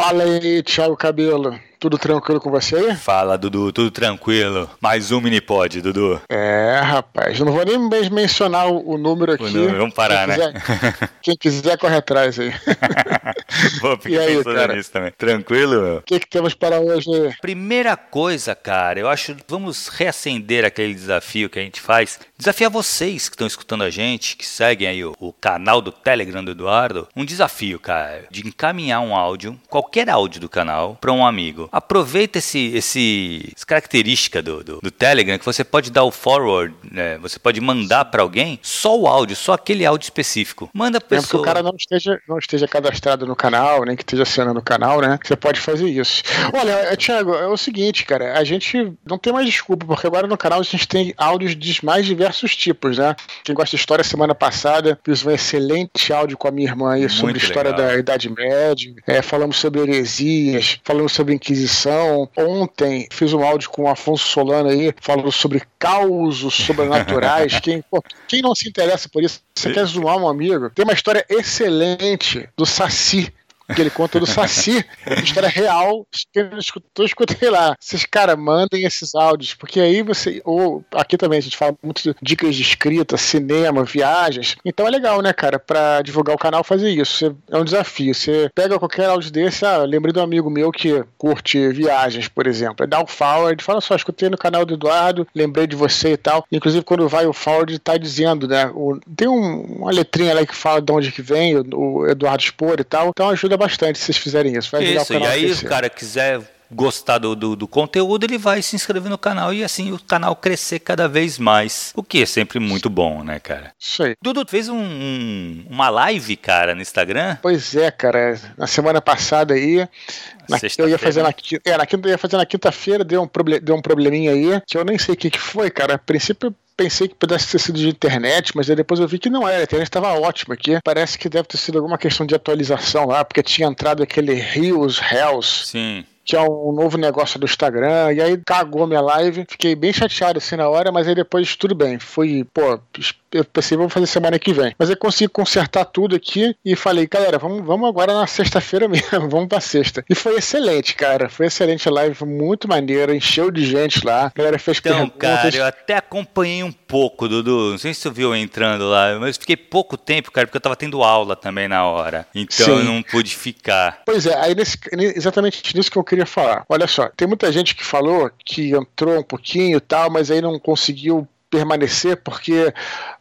Fala aí, Thiago Cabelo. Tudo tranquilo com você aí? Fala, Dudu, tudo tranquilo. Mais um Minipod, Dudu. É, rapaz, não vou nem mencionar o, o número aqui. O número, vamos parar, quem né? Quiser, quem quiser, corre atrás aí. Vou ficar e aí, cara? nisso também. Tranquilo? O que, que temos para hoje? Primeira coisa, cara, eu acho vamos reacender aquele desafio que a gente faz. Desafiar vocês que estão escutando a gente, que seguem aí o, o canal do Telegram do Eduardo. Um desafio, cara, de encaminhar um áudio, qualquer áudio do canal, para um amigo aproveita esse, esse essa característica do, do, do, Telegram que você pode dar o forward, né? Você pode mandar para alguém só o áudio, só aquele áudio específico. Manda para pessoa. que o cara não esteja, não esteja cadastrado no canal, nem que esteja assinando no canal, né? Você pode fazer isso. Olha, é, Thiago, é o seguinte, cara, a gente não tem mais desculpa, porque agora no canal a gente tem áudios de mais diversos tipos, né? Quem gosta de história, semana passada fiz um excelente áudio com a minha irmã aí sobre Muito história legal. da Idade Média, é, falamos sobre heresias, falamos sobre Inquisição Inquisição. Ontem fiz um áudio com o Afonso Solano aí, falando sobre causos sobrenaturais. quem, pô, quem não se interessa por isso, você quer zoar um amigo? Tem uma história excelente do Saci que ele conta do Saci, história real, quem não escutou, escutei lá. Vocês, cara, mandem esses áudios, porque aí você, ou aqui também a gente fala muito de dicas de escrita, cinema, viagens, então é legal, né, cara, pra divulgar o canal fazer isso, é um desafio, você pega qualquer áudio desse, ah, lembrei de um amigo meu que curte viagens, por exemplo, dá o forward, fala só, escutei no canal do Eduardo, lembrei de você e tal, inclusive quando vai o forward tá dizendo, né, o, tem um, uma letrinha lá que fala de onde que vem, o, o Eduardo Spor e tal, então ajuda bastante se vocês fizerem isso. Vai isso, e aí o cara quiser gostar do, do, do, conteúdo, ele vai se inscrever no canal e assim o canal crescer cada vez mais. O que é sempre muito bom, né, cara? Isso aí. Dudu, fez um, um, uma live, cara, no Instagram? Pois é, cara. Na semana passada aí. Na, eu ia fazer na, é, na quinta, eu ia fazer na quinta-feira, deu, um deu um probleminha aí, que eu nem sei o que, que foi, cara. A princípio pensei que pudesse ter sido de internet, mas aí depois eu vi que não era. A internet estava ótima aqui. Parece que deve ter sido alguma questão de atualização lá, porque tinha entrado aquele Rios Hells. Sim que é um novo negócio do Instagram, e aí cagou minha live. Fiquei bem chateado assim na hora, mas aí depois tudo bem. Fui, pô, eu pensei, vamos fazer semana que vem. Mas eu consegui consertar tudo aqui e falei, galera, vamos, vamos agora na sexta-feira mesmo, vamos pra sexta. E foi excelente, cara. Foi excelente a live, muito maneira, encheu de gente lá. A galera fez então, perguntas. cara, eu até acompanhei um pouco, Dudu. Não sei se tu viu entrando lá, mas fiquei pouco tempo, cara, porque eu tava tendo aula também na hora. Então Sim. eu não pude ficar. Pois é, aí nesse, exatamente nisso que eu queria falar. Olha só, tem muita gente que falou que entrou um pouquinho e tal, mas aí não conseguiu permanecer porque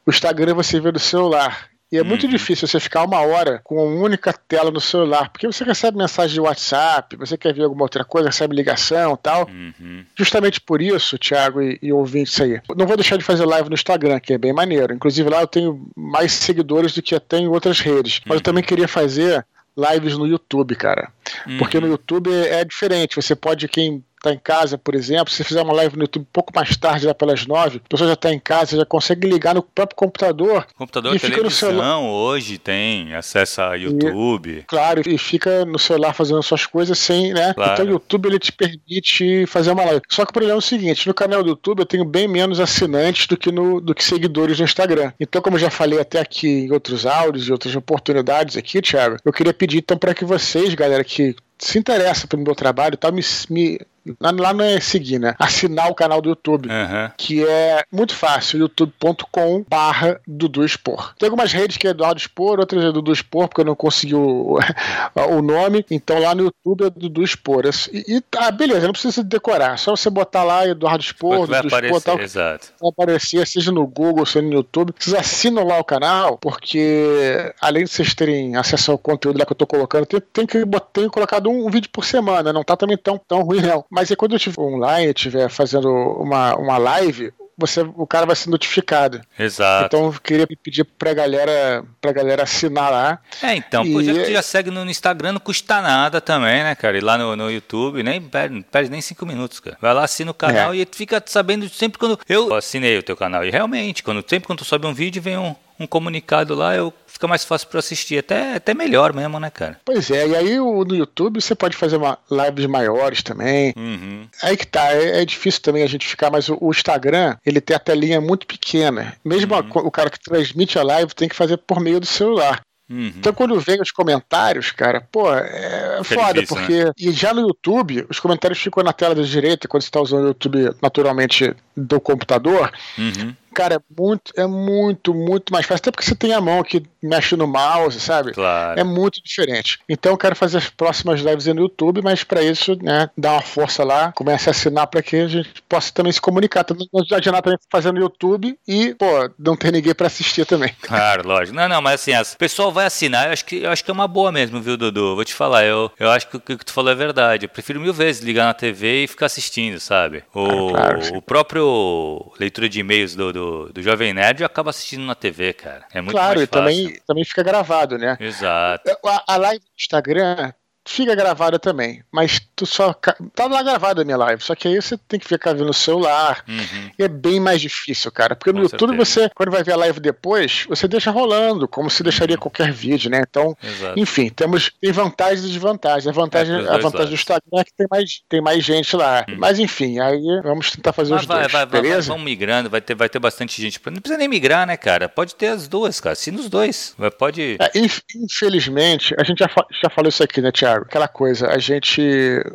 o Instagram você vê no celular. E é muito uhum. difícil você ficar uma hora com uma única tela no celular, porque você recebe mensagem de WhatsApp, você quer ver alguma outra coisa, recebe ligação e tal. Uhum. Justamente por isso, Thiago e, e ouvintes aí, não vou deixar de fazer live no Instagram, que é bem maneiro. Inclusive lá eu tenho mais seguidores do que até em outras redes. Mas eu também queria fazer lives no YouTube, cara. Porque no uhum. YouTube é, é diferente. Você pode, quem está em casa, por exemplo, se fizer uma live no YouTube um pouco mais tarde, lá pelas nove, a pessoa já está em casa, já consegue ligar no próprio computador. Computador e fica no celular. hoje tem acesso a YouTube. E, claro, e fica no celular fazendo suas coisas sem, né? Claro. Então o YouTube ele te permite fazer uma live. Só que o problema é o seguinte, no canal do YouTube eu tenho bem menos assinantes do que, no, do que seguidores no Instagram. Então, como eu já falei até aqui em outros áudios e outras oportunidades aqui, Thiago, eu queria pedir então para que vocês, galera, que se interessa pelo meu trabalho, tá, me, me Lá não é seguir, né? Assinar o canal do YouTube, uhum. que é muito fácil, youtube.com barra Dudu Expor. Tem algumas redes que é Eduardo Expor, outras é Dudu Expor, porque eu não consegui o, o nome. Então lá no YouTube é Dudu Expor. E, e tá, beleza, não precisa decorar. Só você botar lá Eduardo Expor, Dudu aparecer, Expor, tal. Exato. Vai aparecer, seja no Google, seja no YouTube. Vocês assinam lá o canal, porque além de vocês terem acesso ao conteúdo lá que eu tô colocando, tem, tem que ter colocado um, um vídeo por semana. Não tá também tão, tão ruim, não. Mas é quando eu estiver online, estiver fazendo uma, uma live, você, o cara vai ser notificado. Exato. Então eu queria pedir pra galera, pra galera assinar lá. É, então, e... por exemplo, tu já segue no Instagram, não custa nada também, né, cara? E lá no, no YouTube, nem perde, perde nem cinco minutos, cara. Vai lá, assina o canal é. e fica sabendo sempre quando. Eu assinei o teu canal. E realmente, quando, sempre quando tu sobe um vídeo, vem um, um comunicado lá, eu fica mais fácil para assistir, até, até melhor mesmo, né, cara? Pois é, e aí o, no YouTube você pode fazer uma, lives maiores também. Uhum. Aí que tá, é, é, difícil também a gente ficar, mas o, o, Instagram, ele tem a telinha muito pequena. Mesmo uhum. a, o cara que transmite a live tem que fazer por meio do celular. Uhum. Então quando vem os comentários, cara, pô, é foda, difícil, porque. Né? E já no YouTube, os comentários ficam na tela da direita, quando você está usando o YouTube naturalmente do computador. Uhum cara, é muito, é muito, muito mais fácil. Até porque você tem a mão que mexe no mouse, sabe? Claro. É muito diferente. Então eu quero fazer as próximas lives no YouTube, mas para isso, né, dar uma força lá, comece a assinar para que a gente possa também se comunicar. Também não adianta também fazendo no YouTube e, pô, não ter ninguém para assistir também. Claro, lógico. Não, não, mas assim, o pessoal vai assinar, eu acho que, eu acho que é uma boa mesmo, viu, Dudu? Vou te falar, eu, eu acho que o que tu falou é verdade. Eu prefiro mil vezes ligar na TV e ficar assistindo, sabe? O, ah, claro, o próprio leitura de e-mails do, do, do Jovem Nerd acaba assistindo na TV, cara. É muito claro, mais fácil. Claro, e também, também fica gravado, né? Exato. A, a live do Instagram fica gravada também, mas tu só tá lá gravada a minha live, só que aí você tem que ficar vendo no celular. Uhum. E é bem mais difícil, cara, porque no Com YouTube certeza. você, quando vai ver a live depois, você deixa rolando, como se deixaria uhum. qualquer vídeo, né? Então, Exato. enfim, temos tem vantagens e desvantagens. A vantagem, é, a vantagem do Instagram é que tem mais, tem mais gente lá. Uhum. Mas enfim, aí vamos tentar fazer mas os vai, dois, vai, beleza? Vai, vamos migrando, vai ter, vai ter bastante gente. Não precisa nem migrar, né, cara? Pode ter as duas, cara. Se nos dois, pode. É, infelizmente, a gente já, já falou isso aqui, né, Thiago? Aquela coisa, a gente,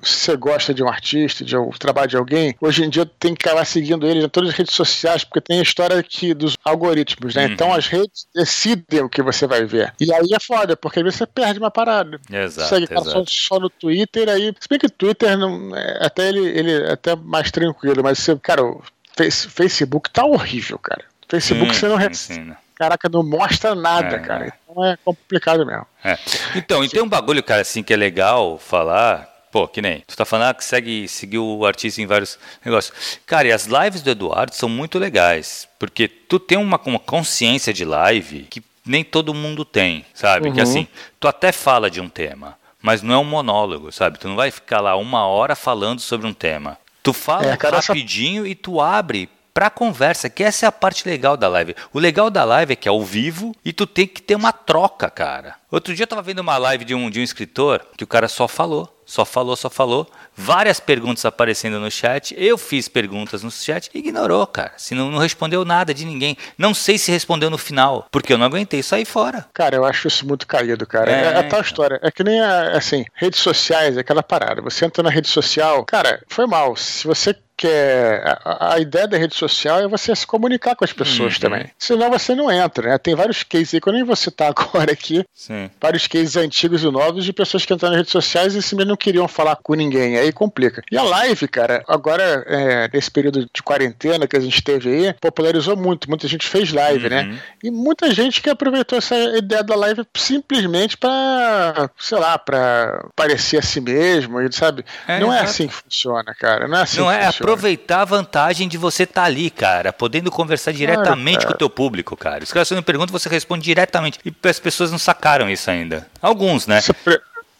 se você gosta de um artista, de um trabalho de alguém, hoje em dia tem que acabar seguindo ele em todas as redes sociais, porque tem a história aqui dos algoritmos, né? Uhum. Então as redes decidem o que você vai ver. E aí é foda, porque às vezes você perde uma parada. Exato. Segue exato. Só, só, no Twitter, aí. Se bem que o Twitter não, é, até ele, ele é até mais tranquilo, mas você, cara, o Facebook tá horrível, cara. Facebook você não recebe caraca, não mostra nada, é, cara. Então é complicado mesmo. É. Então, e tem um bagulho, cara, assim, que é legal falar. Pô, que nem. Tu tá falando ah, que segue, seguiu o artista em vários negócios. Cara, e as lives do Eduardo são muito legais. Porque tu tem uma, uma consciência de live que nem todo mundo tem, sabe? Uhum. Que assim, tu até fala de um tema, mas não é um monólogo, sabe? Tu não vai ficar lá uma hora falando sobre um tema. Tu fala é, rapidinho essa... e tu abre para conversa, que essa é a parte legal da live. O legal da live é que é ao vivo e tu tem que ter uma troca, cara. Outro dia eu tava vendo uma live de um, de um escritor que o cara só falou, só falou, só falou. Várias perguntas aparecendo no chat. Eu fiz perguntas no chat e ignorou, cara. Se não, não respondeu nada de ninguém. Não sei se respondeu no final, porque eu não aguentei sair fora. Cara, eu acho isso muito caído, cara. É, é, a tal história. É que nem, a, assim, redes sociais, é aquela parada. Você entra na rede social, cara, foi mal. Se você que é, a, a, ideia da rede social é você se comunicar com as pessoas uhum. também. Senão você não entra, né? Tem vários cases aí, quando nem você tá agora aqui, Sim. vários cases antigos e novos de pessoas que entraram nas redes sociais e simplesmente não queriam falar com ninguém. Aí complica. E a live, cara, agora, é, nesse período de quarentena que a gente teve aí, popularizou muito. Muita gente fez live, né? uhum. né? E muita gente que aproveitou essa ideia da live simplesmente para, sei lá, para parecer a si mesmo, sabe? É, não é assim que funciona, cara. Não é assim não que é funciona aproveitar a vantagem de você estar tá ali, cara, podendo conversar diretamente claro, com o teu público, cara. Os caras fazem pergunta, você responde diretamente. E as pessoas não sacaram isso ainda. Alguns, né? Você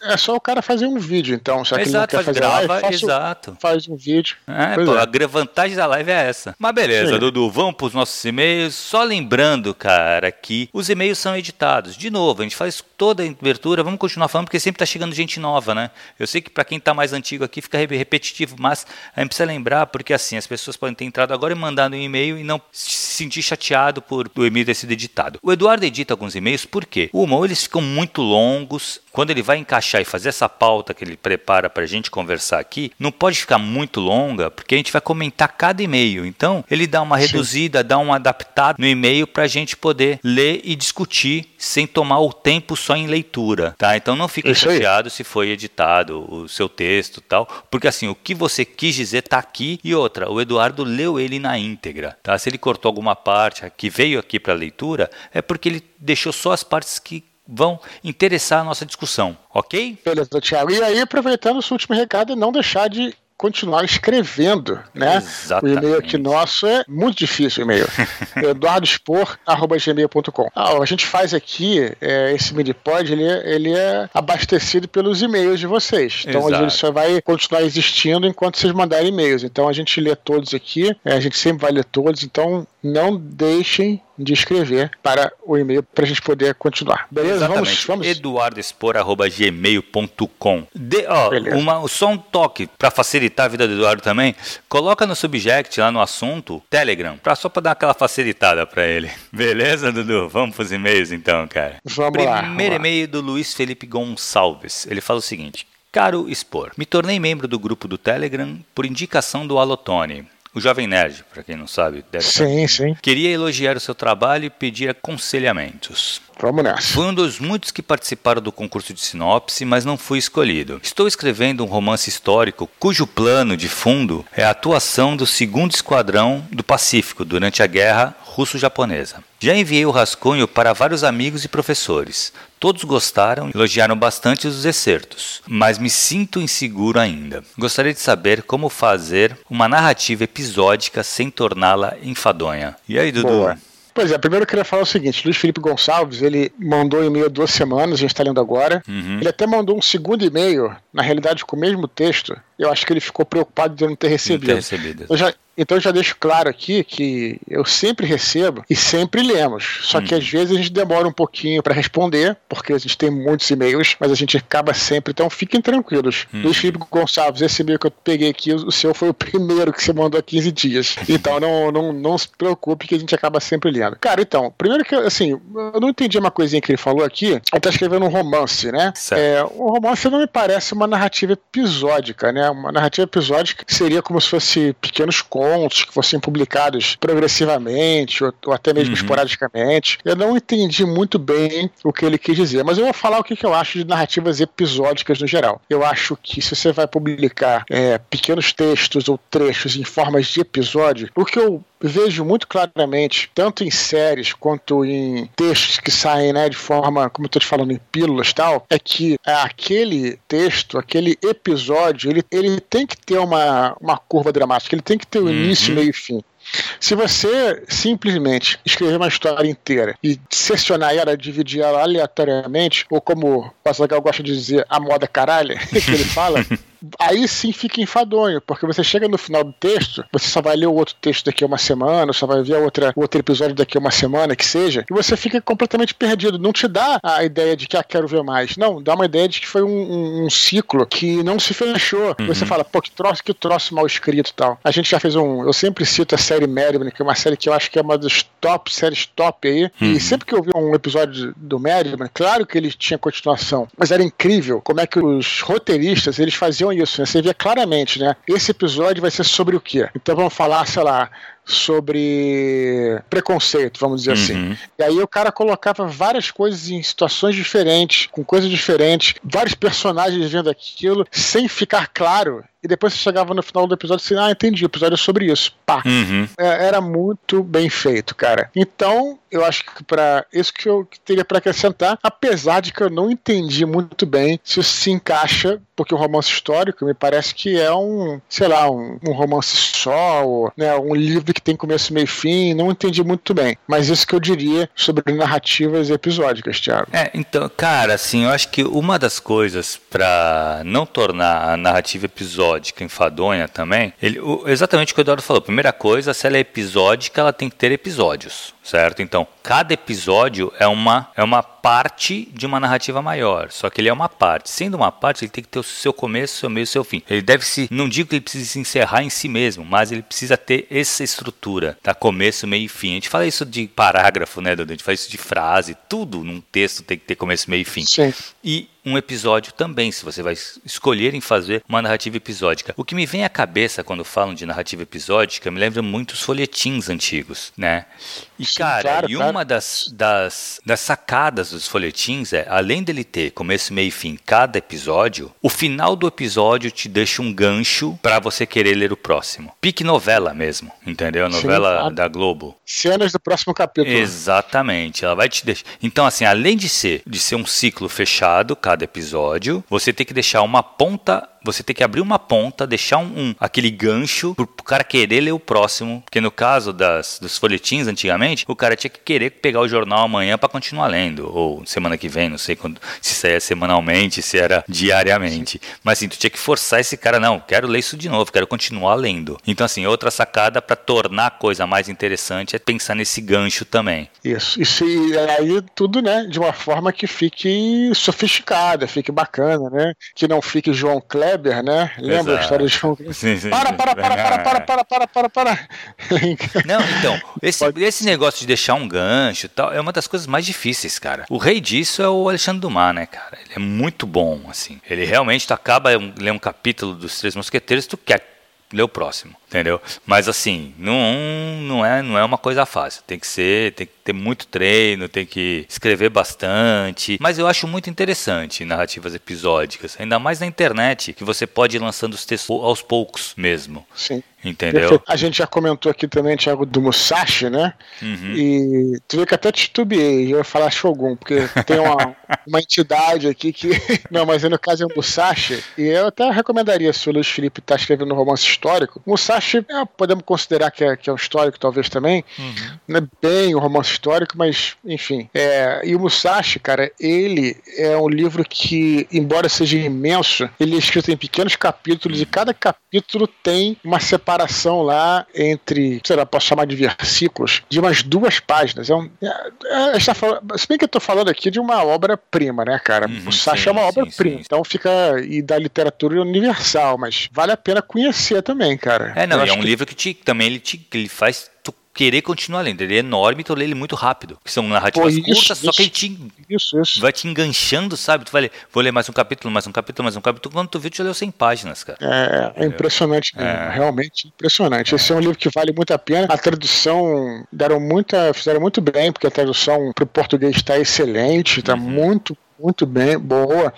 é só o cara fazer um vídeo, então. Só que exato, ele não quer fazer grava, live, exato. faz um vídeo. É, pô, é. a vantagem da live é essa. Mas beleza, Sim. Dudu, vamos para os nossos e-mails. Só lembrando, cara, que os e-mails são editados. De novo, a gente faz toda a abertura, vamos continuar falando, porque sempre está chegando gente nova, né? Eu sei que para quem está mais antigo aqui fica repetitivo, mas a gente precisa lembrar, porque assim, as pessoas podem ter entrado agora e mandado um e-mail e não se sentir chateado por o e-mail ter sido editado. O Eduardo edita alguns e-mails, por quê? Uma, eles ficam muito longos, quando ele vai encaixar e fazer essa pauta que ele prepara para a gente conversar aqui, não pode ficar muito longa, porque a gente vai comentar cada e-mail. Então, ele dá uma reduzida, Sim. dá um adaptado no e-mail para a gente poder ler e discutir sem tomar o tempo só em leitura, tá? Então não fique chateado se foi editado o seu texto tal, porque assim, o que você quis dizer tá aqui e outra, o Eduardo leu ele na íntegra, tá? Se ele cortou alguma parte que veio aqui para leitura, é porque ele deixou só as partes que vão interessar a nossa discussão, ok? Beleza, Thiago. E aí, aproveitando o último recado, não deixar de continuar escrevendo, né? Exatamente. O e-mail aqui nosso é muito difícil o e-mail. eduardospor.gmail.com ah, A gente faz aqui, é, esse Minipod, ele, é, ele é abastecido pelos e-mails de vocês. Então Exato. ele só vai continuar existindo enquanto vocês mandarem e-mails. Então a gente lê todos aqui, é, a gente sempre vai ler todos, então não deixem de escrever para o e-mail para a gente poder continuar. Beleza? Exatamente. Vamos, vamos. eduardoespor.gmail.com ó, uma, Só um toque para facilitar a vida do Eduardo também. Coloca no subject lá no assunto Telegram, pra, só para dar aquela facilitada para ele. Beleza, Dudu? Vamos para os e-mails então, cara. Vamos Primeiro lá. Primeiro e-mail do Luiz Felipe Gonçalves. Ele fala o seguinte: Caro Expor, me tornei membro do grupo do Telegram por indicação do Alotone. O Jovem Nerd, para quem não sabe, deve Sim, sim. Queria elogiar o seu trabalho e pedir aconselhamentos. Vamos nessa. Fui um dos muitos que participaram do concurso de sinopse, mas não fui escolhido. Estou escrevendo um romance histórico cujo plano de fundo é a atuação do 2 Esquadrão do Pacífico durante a Guerra Russo-Japonesa. Já enviei o rascunho para vários amigos e professores. Todos gostaram e elogiaram bastante os excertos, mas me sinto inseguro ainda. Gostaria de saber como fazer uma narrativa episódica sem torná-la enfadonha. E aí, Dudu? Boa. Pois é, primeiro eu queria falar o seguinte: Luiz Felipe Gonçalves, ele mandou um e-mail duas semanas, a gente está lendo agora. Uhum. Ele até mandou um segundo e-mail, na realidade com o mesmo texto. Eu acho que ele ficou preocupado de eu não ter recebido. Não ter recebido. Eu já, então eu já deixo claro aqui que eu sempre recebo e sempre lemos. Só que Hum. às vezes a gente demora um pouquinho para responder, porque a gente tem muitos e-mails, mas a gente acaba sempre. Então fiquem tranquilos. Hum. Luiz Felipe Gonçalves, esse e-mail que eu peguei aqui, o seu foi o primeiro que você mandou há 15 dias. Então não, não, não se preocupe que a gente acaba sempre lendo. Cara, então, primeiro que assim, eu não entendi uma coisinha que ele falou aqui. Ele tá escrevendo um romance, né? Certo. É, um romance não me parece uma narrativa episódica, né? Uma narrativa episódica seria como se fosse pequenos contos que fossem publicados progressivamente ou, ou até mesmo Uhum. esporadicamente. Eu não entendi muito bem o que ele quis dizer, mas eu vou falar o que, que eu acho de narrativas episódicas no geral. Eu acho que se você vai publicar é, pequenos textos ou trechos em formas de episódio, o que eu vejo muito claramente, tanto em séries quanto em textos que saem né, de forma, como eu estou te falando, em pílulas e tal, é que é, aquele texto, aquele episódio, ele, ele tem que ter uma, uma curva dramática, ele tem que ter o Uhum. início, meio e fim. Se você simplesmente escrever uma história inteira e seccionar ela, dividir ela aleatoriamente, ou como o Passagal gosta de dizer, a moda caralho, que ele fala, aí sim fica enfadonho, porque você chega no final do texto, você só vai ler o outro texto daqui a uma semana, só vai ver outra, outro episódio daqui a uma semana, que seja, e você fica completamente perdido. Não te dá a ideia de que, ah, quero ver mais. Não, dá uma ideia de que foi um, um- um ciclo que não se fechou. Você fala, pô, que troço, que troço mal escrito e tal. A gente já fez um. Eu sempre cito a série Madman, que é uma série que eu acho que é uma das top séries top aí. E sempre que eu vi um episódio do Madman, claro que ele tinha continuação, mas era incrível como é que os roteiristas eles faziam isso, né? Você via claramente, né? Esse episódio vai ser sobre o quê? Então vamos falar, sei lá, sobre preconceito, vamos dizer assim. Uhum. E aí o cara colocava várias coisas em situações diferentes, com coisas diferentes, vários personagens vendo aquilo, sem ficar claro. E depois você chegava no final do episódio e assim, ah, entendi, o episódio é sobre isso. Pá. Uhum. É, era muito bem feito, cara. Então, eu acho que para isso que eu teria para acrescentar, apesar de que eu não entendi muito bem se isso se encaixa, porque o romance histórico me parece que é um, sei lá, um, um romance só, ou, né, um livro que tem começo, meio e fim, não entendi muito bem. Mas isso que eu diria sobre narrativas episódicas, Thiago. É, então, cara, assim, eu acho que uma das coisas pra não tornar a narrativa episódica enfadonha também, ele, o- exatamente o que o Eduardo falou. Primeira coisa, se ela é episódica, ela tem que ter episódios, certo? Então, cada episódio é uma, é uma parte de uma narrativa maior, só que ele é uma parte. Sendo uma parte, ele tem que ter o seu começo, seu meio, seu fim. Ele deve se, não digo que ele precise se encerrar em si mesmo, mas ele precisa ter essa estrutura, tá? Começo, meio e fim. A gente fala isso de parágrafo, né, Dudu? A gente fala isso de frase, tudo num texto tem que ter começo, meio e fim. Sim. E um episódio também, se você vai es- escolher em fazer uma narrativa episódica. O que me vem à cabeça quando falam de narrativa episódica me lembra muito os folhetins antigos, né? E Sim, cara, claro, e claro. uma das, das, das sacadas dos folhetins é, além dele ter começo, meio e fim cada episódio, o final do episódio te deixa um gancho pra você querer ler o próximo. Pique novela mesmo, entendeu? Sim, Novela claro. da Globo. Cenas do próximo capítulo. Exatamente, ela vai te deixar. Então, assim, além de ser de ser um ciclo fechado, cada episódio, você tem que deixar uma ponta você tem que abrir uma ponta, deixar um, um aquele gancho pro, pro cara querer ler o próximo. Porque no caso das, dos folhetins antigamente, o cara tinha que querer pegar o jornal amanhã para continuar lendo. Ou semana que vem, não sei quando, se saía semanalmente, se era diariamente. Mas assim, tu tinha que forçar esse cara, não, quero ler isso de novo, quero continuar lendo. Então, assim, outra sacada para tornar a coisa mais interessante é pensar nesse gancho também. Isso. E aí tudo, né, de uma forma que fique sofisticada, fique bacana, né? Que não fique João Kleber, né? Lembra Exato. a história de João Kleber? Sim, sim, para, para, para, para, para, para, para, para, para. Não, então, esse, esse negócio de deixar um gancho e tal é uma das coisas mais difíceis, cara. O rei disso é o Alexandre Dumas, né, cara? Ele é muito bom, assim. Ele realmente, tu acaba ler um capítulo dos Três Mosqueteiros, tu quer ler o próximo, entendeu? Mas assim, não, não, é, não é uma coisa fácil. Tem que ser, tem que ter muito treino, tem que escrever bastante. Mas eu acho muito interessante narrativas episódicas, ainda mais na internet, que você pode ir lançando os textos aos poucos mesmo. Sim. Entendeu? A gente já comentou aqui também, Thiago, do Musashi, né? Uhum. E tu viu que até titubeei, eu ia falar Shogun, porque tem uma, uma entidade aqui que. Não, mas no caso é o Musashi, e eu até recomendaria, se o Luiz Felipe está escrevendo um romance histórico. Musashi, é, podemos considerar que é, que é um histórico, talvez também. Uhum. Não é bem um romance histórico, mas, enfim. É, e o Musashi, cara, ele é um livro que, embora seja imenso, ele é escrito em pequenos capítulos, e cada capítulo tem uma separação lá entre, sei lá, posso chamar de versículos, de umas duas páginas. É um, é, é, está falando, se bem que eu estou falando aqui de uma obra-prima, né, cara? Uhum, o Sacha é uma obra-prima. Então fica. E da literatura universal, mas vale a pena conhecer também, cara. É, não, é um que... livro que te, também ele, te, ele faz tu querer continuar lendo. Ele é enorme, tu lê ele muito rápido. Que são narrativas Pô, isso, curtas, isso, só que ele te, isso, isso. vai te enganchando, sabe? Tu vai ler, vou ler mais um capítulo, mais um capítulo, mais um capítulo. Quando tu viu, tu já leu 100 páginas, cara. É, é impressionante, é. realmente impressionante. É. Esse é um livro que vale muito a pena. A tradução deram muita, fizeram muito bem, porque a tradução para o português está excelente, está uhum. muito muito bem, boa.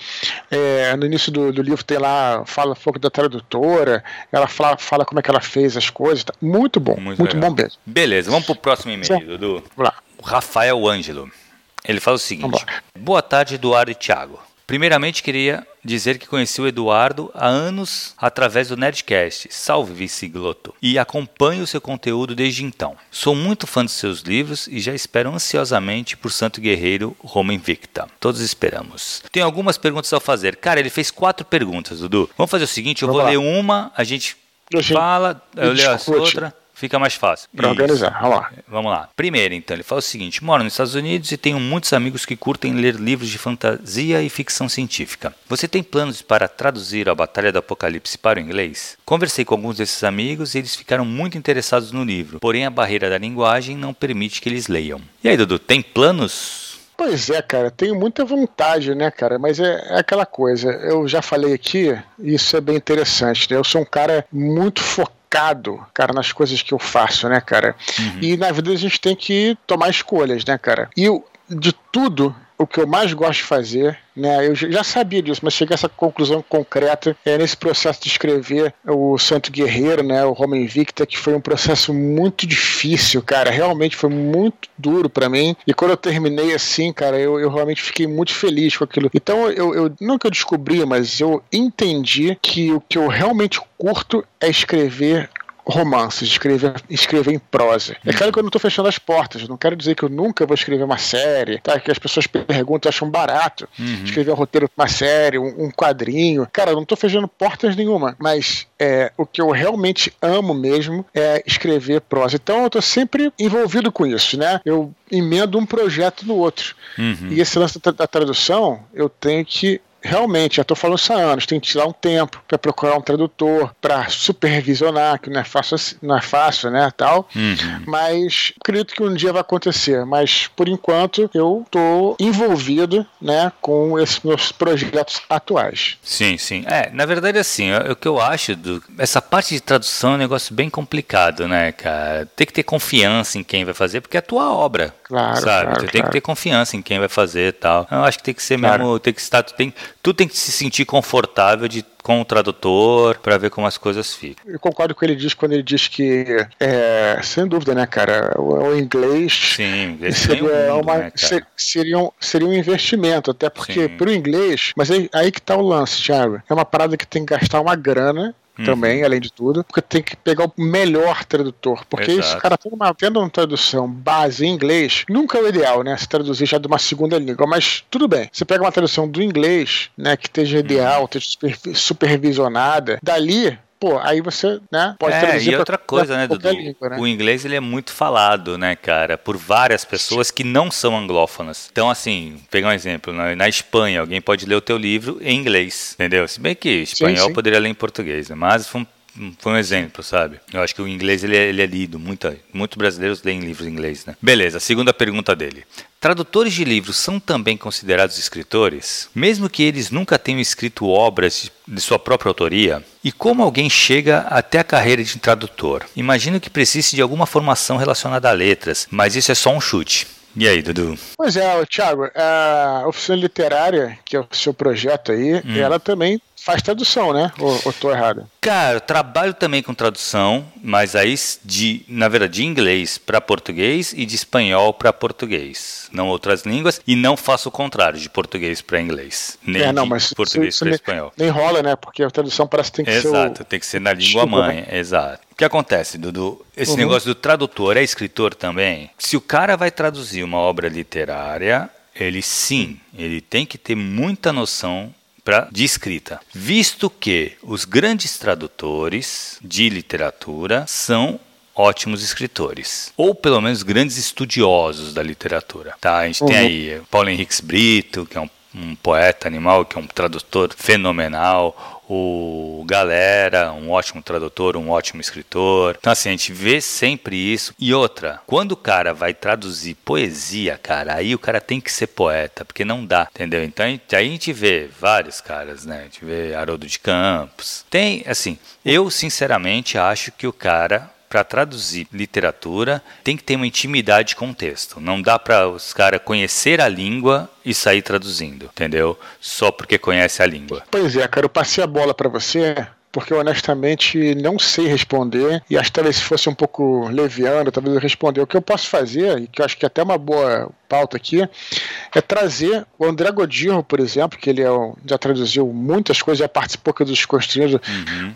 É, no início do, do, livro tem lá, fala um pouco da tradutora, ela fala, fala como é que ela fez as coisas. Tá? Muito bom, muito, muito bom mesmo. Beleza, vamos pro próximo e-mail, Dudu. Vamos lá. O Rafael Ângelo. Ele fala o seguinte: Boa tarde, Eduardo e Thiago. Primeiramente, queria dizer que conheci o Eduardo há anos através do Nerdcast, salve Vice Gloto, e acompanho o seu conteúdo desde então. Sou muito fã dos seus livros e já espero ansiosamente por Santo Guerreiro Roma Invicta. Todos esperamos. Tenho algumas perguntas a fazer. Cara, ele fez quatro perguntas, Dudu. Vamos fazer o seguinte, eu Vamos vou lá. ler uma, a gente fala, eu leio a outra fica mais fácil. Para organizar, vamos lá. Vamos lá. Primeiro, então, ele fala o seguinte: moro nos Estados Unidos e tenho muitos amigos que curtem ler livros de fantasia e ficção científica. Você tem planos para traduzir a Batalha do Apocalipse para o inglês? Conversei com alguns desses amigos e eles ficaram muito interessados no livro, porém a barreira da linguagem não permite que eles leiam. E aí, Dudu, tem planos? Pois é, cara, tenho muita vontade, né, cara? Mas é, é, aquela coisa, eu já falei aqui, isso é bem interessante, né? Eu sou um cara muito focado focado, cara, nas coisas que eu faço, né, cara? Uhum. E na vida a gente tem que tomar escolhas, né, cara? E eu, de tudo, o que eu mais gosto de fazer, né? Eu já sabia disso, mas cheguei a essa conclusão concreta é nesse processo de escrever o Santo Guerreiro, né? O Roma Invicta, que foi um processo muito difícil, cara. Realmente foi muito duro para mim. E quando eu terminei assim, cara, eu, eu realmente fiquei muito feliz com aquilo. Então eu, eu não que eu descobri, mas eu entendi que o que eu realmente curto é escrever romances, escrever, escrever em prosa. É claro que eu não estou fechando as portas, não quero dizer que eu nunca vou escrever uma série, tá? Que as pessoas perguntam, acham barato uhum. escrever um roteiro para uma série, um, um, quadrinho. Cara, eu não estou fechando portas nenhuma, mas é, o que eu realmente amo mesmo é escrever prosa. Então eu estou sempre envolvido com isso, né? Eu emendo um projeto no outro. Uhum. E esse lance da tradução, eu tenho que realmente, já estou falando isso há anos, tem que tirar um tempo para procurar um tradutor, para supervisionar, que não é fácil, não é fácil, né, tal. Uhum. Mas acredito que um dia vai acontecer. Mas por enquanto eu estou envolvido, né, com esses meus projetos atuais. Sim, sim. É, na verdade, assim, o que eu acho do essa parte de tradução é um negócio bem complicado, né, cara. Tem que ter confiança em quem vai fazer, porque é a tua obra. Claro, sabe? Claro, tu tem claro. que ter confiança em quem vai fazer e tal. Eu acho que tem que ser mesmo, tem que estar, tem tu tem que se sentir confortável de com o tradutor para ver como as coisas ficam. Eu concordo com ele diz quando ele diz que, é, sem dúvida, né, cara, o, o inglês, Sim, inglês seria, mundo, uma, né, ser, seria, um, seria um investimento, até porque Sim. pro inglês, mas aí, aí que tá o lance, Thiago, é uma parada que tem que gastar uma grana Uhum. também, além de tudo, porque tem que pegar o melhor tradutor. Porque Exato. esse cara tendo uma, tendo uma tradução base em inglês, nunca é o ideal, né? Se traduzir já de uma segunda língua, mas tudo bem. Você pega uma tradução do inglês, né, que esteja ideal, Uhum. esteja super- supervisionada, dali. Pô, aí você, né, pode é, traduzir e pra outra coisa, né, qualquer Dudu? língua, né? O inglês ele é muito falado, né, cara, por várias pessoas que não são anglófonas. Então, assim, pegar um exemplo, na, na Espanha, alguém pode ler o teu livro em inglês, entendeu? Se bem que espanhol sim. poderia ler em português, né? Mas foi um, foi um exemplo, sabe? Eu acho que o inglês ele é, ele é lido, muita, muitos brasileiros leem livros em inglês, né? Beleza, segunda pergunta dele. Tradutores de livros são também considerados escritores, mesmo que eles nunca tenham escrito obras de- sua própria autoria? E como alguém chega até a carreira de tradutor? Imagino que precise de alguma formação relacionada a letras, mas isso é só um chute. E aí, Dudu? Pois é, Thiago, a oficina literária, que é o seu projeto aí, Hum. ela também faz tradução, né? Ou, ou tô errado? Cara, eu trabalho também com tradução, mas aí de, na verdade, de inglês para português e de espanhol para português, não outras línguas, e não faço o contrário, de português para inglês, nem é, não, de mas português isso para espanhol. nem rola, né? Porque a tradução parece que tem que Exato, ser o... tem que ser na língua Tipo, mãe, exato. O que acontece, Dudu? Esse Uhum. negócio do tradutor é escritor também? Se o cara vai traduzir uma obra literária, ele sim, ele tem que ter muita noção pra, de escrita. Visto que os grandes tradutores de literatura são ótimos escritores, ou pelo menos grandes estudiosos da literatura. Tá? A gente tem Uhum. aí Paulo Henriques Brito, que é um, um poeta animal, que é um tradutor fenomenal, o Galera, um ótimo tradutor, um ótimo escritor. Então, assim, a gente vê sempre isso. E outra, quando o cara vai traduzir poesia, cara, aí o cara tem que ser poeta, porque não dá, entendeu? Então, aí a gente vê vários caras, né? A gente vê Haroldo de Campos. Tem, assim, eu sinceramente acho que o cara para traduzir literatura tem que ter uma intimidade com o texto. Não dá para os caras conhecer a língua e sair traduzindo, entendeu? Só porque conhece a língua. Pois é, cara, eu passei a bola pra você porque eu honestamente não sei responder e acho que talvez se fosse um pouco leviano, talvez eu responder. O que eu posso fazer, e que eu acho que é até uma boa pauta aqui, é trazer o André Godinho, por exemplo, que ele é um- já traduziu muitas coisas, já participou aqui dos Construindo,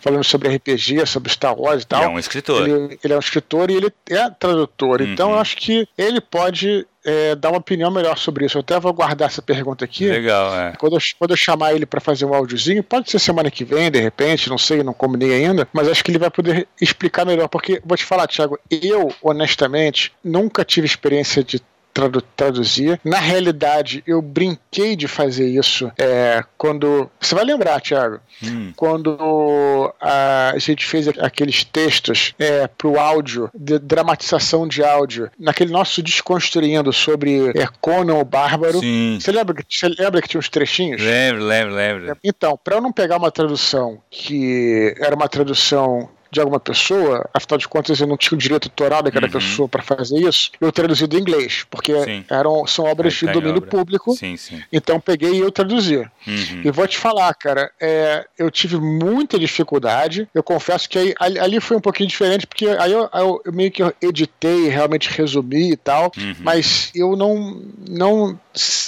falando sobre RPG, sobre Star Wars e tal. Ele é um escritor. Ele, ele é um escritor e ele é tradutor. Então Uhum. eu acho que ele pode é, dar uma opinião melhor sobre isso. Eu até vou guardar essa pergunta aqui. Legal, é. Quando eu, quando eu chamar ele para fazer um áudiozinho, pode ser semana que vem, de repente, não sei, não combinei ainda, mas acho que ele vai poder explicar melhor. Porque, vou te falar, Thiago, eu, honestamente, nunca tive experiência de tradu- traduzir. Na realidade, eu brinquei de fazer isso é, quando. Você vai lembrar, Thiago, Hum. quando a gente fez aqueles textos é, para o áudio, de dramatização de áudio, naquele nosso desconstruindo sobre é, Conan o Bárbaro. Sim. Você lembra, que- você lembra que tinha uns trechinhos? Lembro, lembro, lembro. Então, para eu não pegar uma tradução que era uma tradução de alguma pessoa, afinal de contas eu não tinha o direito autoral daquela Uhum. pessoa para fazer isso, eu traduzi do inglês, porque Sim. eram, são obras de domínio obra. público, Sim, sim. então peguei e eu traduzi. Uhum. E vou te falar, cara, é, eu tive muita dificuldade. Eu confesso que aí, ali, ali foi um pouquinho diferente, porque aí eu, eu- eu meio que editei, realmente resumi e tal, Uhum. mas eu não, não.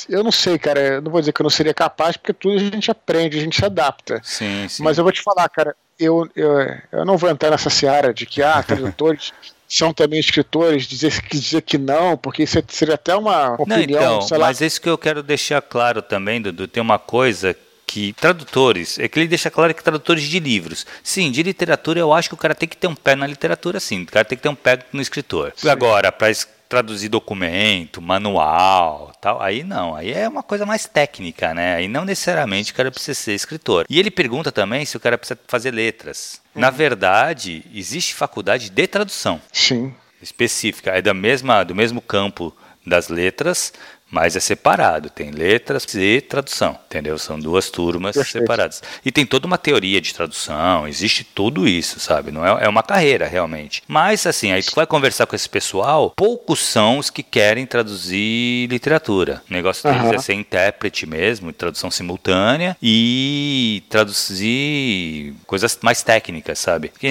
Eu não sei, cara. Eu não vou dizer que eu não seria capaz, porque tudo a gente aprende, a gente se adapta. Sim, sim. Mas eu vou te falar, cara, eu, eu, eu não vou entrar nessa seara de que, ah, tradutores. São também escritores, dizer, que- dizer que não, porque isso seria até uma Não, opinião, então, sei lá. mas isso que eu quero deixar claro também, Dudu. Tem uma coisa que tradutores, é que ele deixa claro que tradutores de livros. Sim, de literatura eu acho que o cara tem que ter um pé na literatura, sim. O cara tem que ter um pé no escritor. Sim. Agora, para traduzir documento, manual, tal, aí não, aí é uma coisa mais técnica, né? Aí não necessariamente o cara precisa ser escritor. E ele pergunta também se o cara precisa fazer letras. Na Uhum. verdade, existe faculdade de tradução Sim. específica, é da mesma, do mesmo campo das letras, mas é separado. Tem letras e tradução, entendeu? São duas turmas Perfeito. separadas. E tem toda uma teoria de tradução, existe tudo isso, sabe? Não é, é uma carreira realmente. Mas assim, aí tu vai conversar com esse pessoal, poucos são os que querem traduzir literatura. O negócio deles uhum. é ser intérprete mesmo, tradução simultânea e traduzir coisas mais técnicas, sabe? Que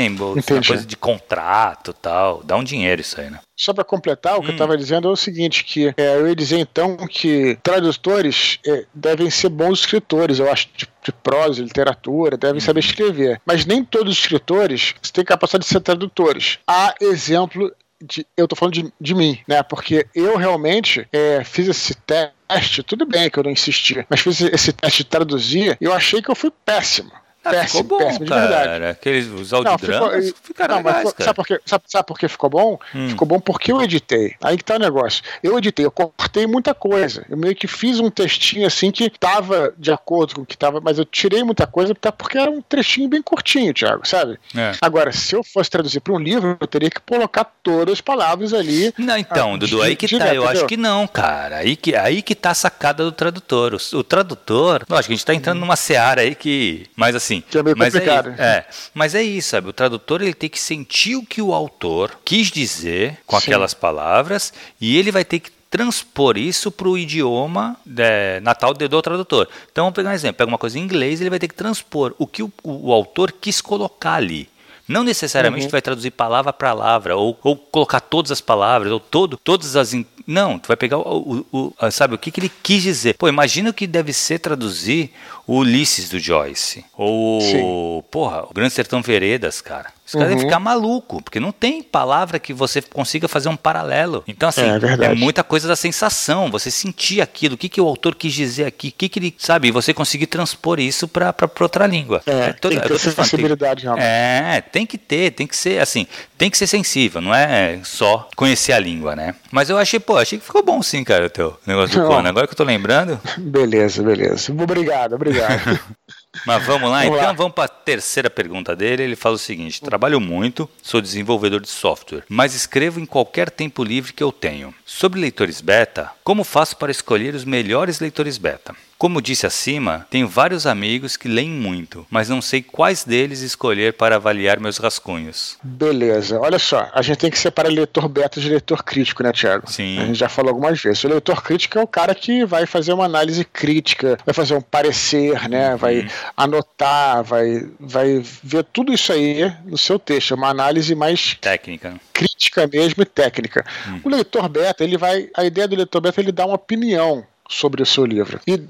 coisa de contrato tal, dá um dinheiro isso aí, né? Só para completar, o que hum. eu estava dizendo é o seguinte, que é, eu ia dizer então que tradutores é, devem ser bons escritores, eu acho, de, de prosa, literatura, devem saber escrever. Mas nem todos os escritores têm capacidade de ser tradutores. Há exemplo de, eu tô falando de, de, mim, né? Porque eu realmente é, fiz esse teste, tudo bem que eu não insisti, mas fiz esse teste de traduzir e eu achei que eu fui péssimo. Ah, péssimo, ficou bom, péssimo, cara. de verdade. Aqueles, os audiodramas não, ficaram não, legais, ficou, sabe, por quê? Sabe, sabe por que ficou bom? Hum. Ficou bom porque eu editei. Aí que tá o negócio. Eu editei, eu cortei muita coisa. Eu meio que fiz um textinho assim que tava de acordo com o que tava, mas eu tirei muita coisa porque era um trechinho bem curtinho, Thiago, sabe? É. Agora, se eu fosse traduzir para um livro, eu teria que colocar todas as palavras ali. Não, então, ah, Dudu, aí que tá. eu entendeu? acho que não, cara. Aí que, aí que tá a sacada do tradutor. O, o tradutor, lógico, a gente tá entrando hum. numa seara aí que. Mas assim. Que é meio mas é complicado. É, é, mas é isso, sabe? O tradutor ele tem que sentir o que o autor quis dizer com Sim. aquelas palavras e ele vai ter que transpor isso para o idioma é, natal do tradutor. Então vamos pegar um exemplo, pega uma coisa em inglês, ele vai ter que transpor o que o, o, o autor quis colocar ali. Não necessariamente uhum. tu vai traduzir palavra para palavra, ou, ou colocar todas as palavras, ou todo, todas as. Não, tu vai pegar o, o, o, sabe, o que, que ele quis dizer. Pô, imagina o que deve ser traduzir o Ulisses do Joyce. Ou, Sim. porra, o Grande Sertão Veredas, cara. Os caras uhum. ficar maluco, porque não tem palavra que você consiga fazer um paralelo. Então, assim, é, é muita coisa da sensação, você sentir aquilo, o que, que o autor quis dizer aqui, o que, que ele, sabe, e você conseguir transpor isso para outra língua. É, é toda, tem que ter essa sensibilidade, realmente. É, tem que ter, tem que ser, assim, tem que ser sensível, não é só conhecer a língua, né? Mas eu achei, pô, achei que ficou bom sim, cara, o teu negócio do Conan. Agora que eu tô lembrando. Beleza, beleza. Obrigado, obrigado. Mas vamos lá, vamos então lá. vamos para a terceira pergunta dele. Ele fala o seguinte: trabalho muito, sou desenvolvedor de software, mas escrevo em qualquer tempo livre que eu tenho. Sobre leitores beta, como faço para escolher os melhores leitores beta? Como disse acima, tenho vários amigos que leem muito, mas não sei quais deles escolher para avaliar meus rascunhos. Beleza, olha só, a gente tem que separar leitor beta de leitor crítico, né, Tiago? Sim. A gente já falou algumas vezes. O leitor crítico é o cara que vai fazer uma análise crítica, vai fazer um parecer, né? Uhum. Vai anotar, vai, vai ver tudo isso aí no seu texto. É uma análise mais técnica. Crítica mesmo e técnica. Uhum. O leitor beta, ele vai. A ideia do leitor beta é ele dá uma opinião sobre o seu livro. E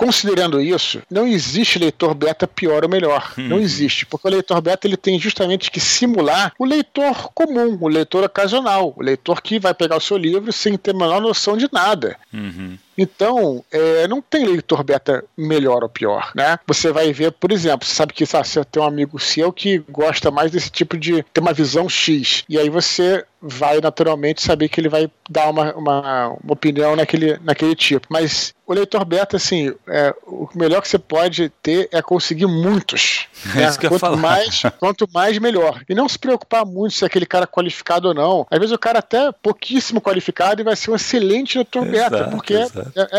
Considerando isso, não existe leitor beta pior ou melhor. Não uhum. existe, porque o leitor beta ele tem justamente que simular o leitor comum, o leitor ocasional, o leitor que vai pegar o seu livro sem ter a menor noção de nada. Uhum. Então, é, não tem leitor beta melhor ou pior, né? Você vai ver, por exemplo, você sabe que sabe, você tem um amigo seu que gosta mais desse tipo de. ter uma visão X. E aí você vai naturalmente saber que ele vai dar uma, uma, uma opinião naquele, naquele tipo. Mas o leitor beta, assim, é, o melhor que você pode ter é conseguir muitos. É isso que quanto, eu mais, quanto mais, melhor. E não se preocupar muito se é aquele cara qualificado ou não. Às vezes o cara até pouquíssimo qualificado e vai ser um excelente leitor beta, porque é,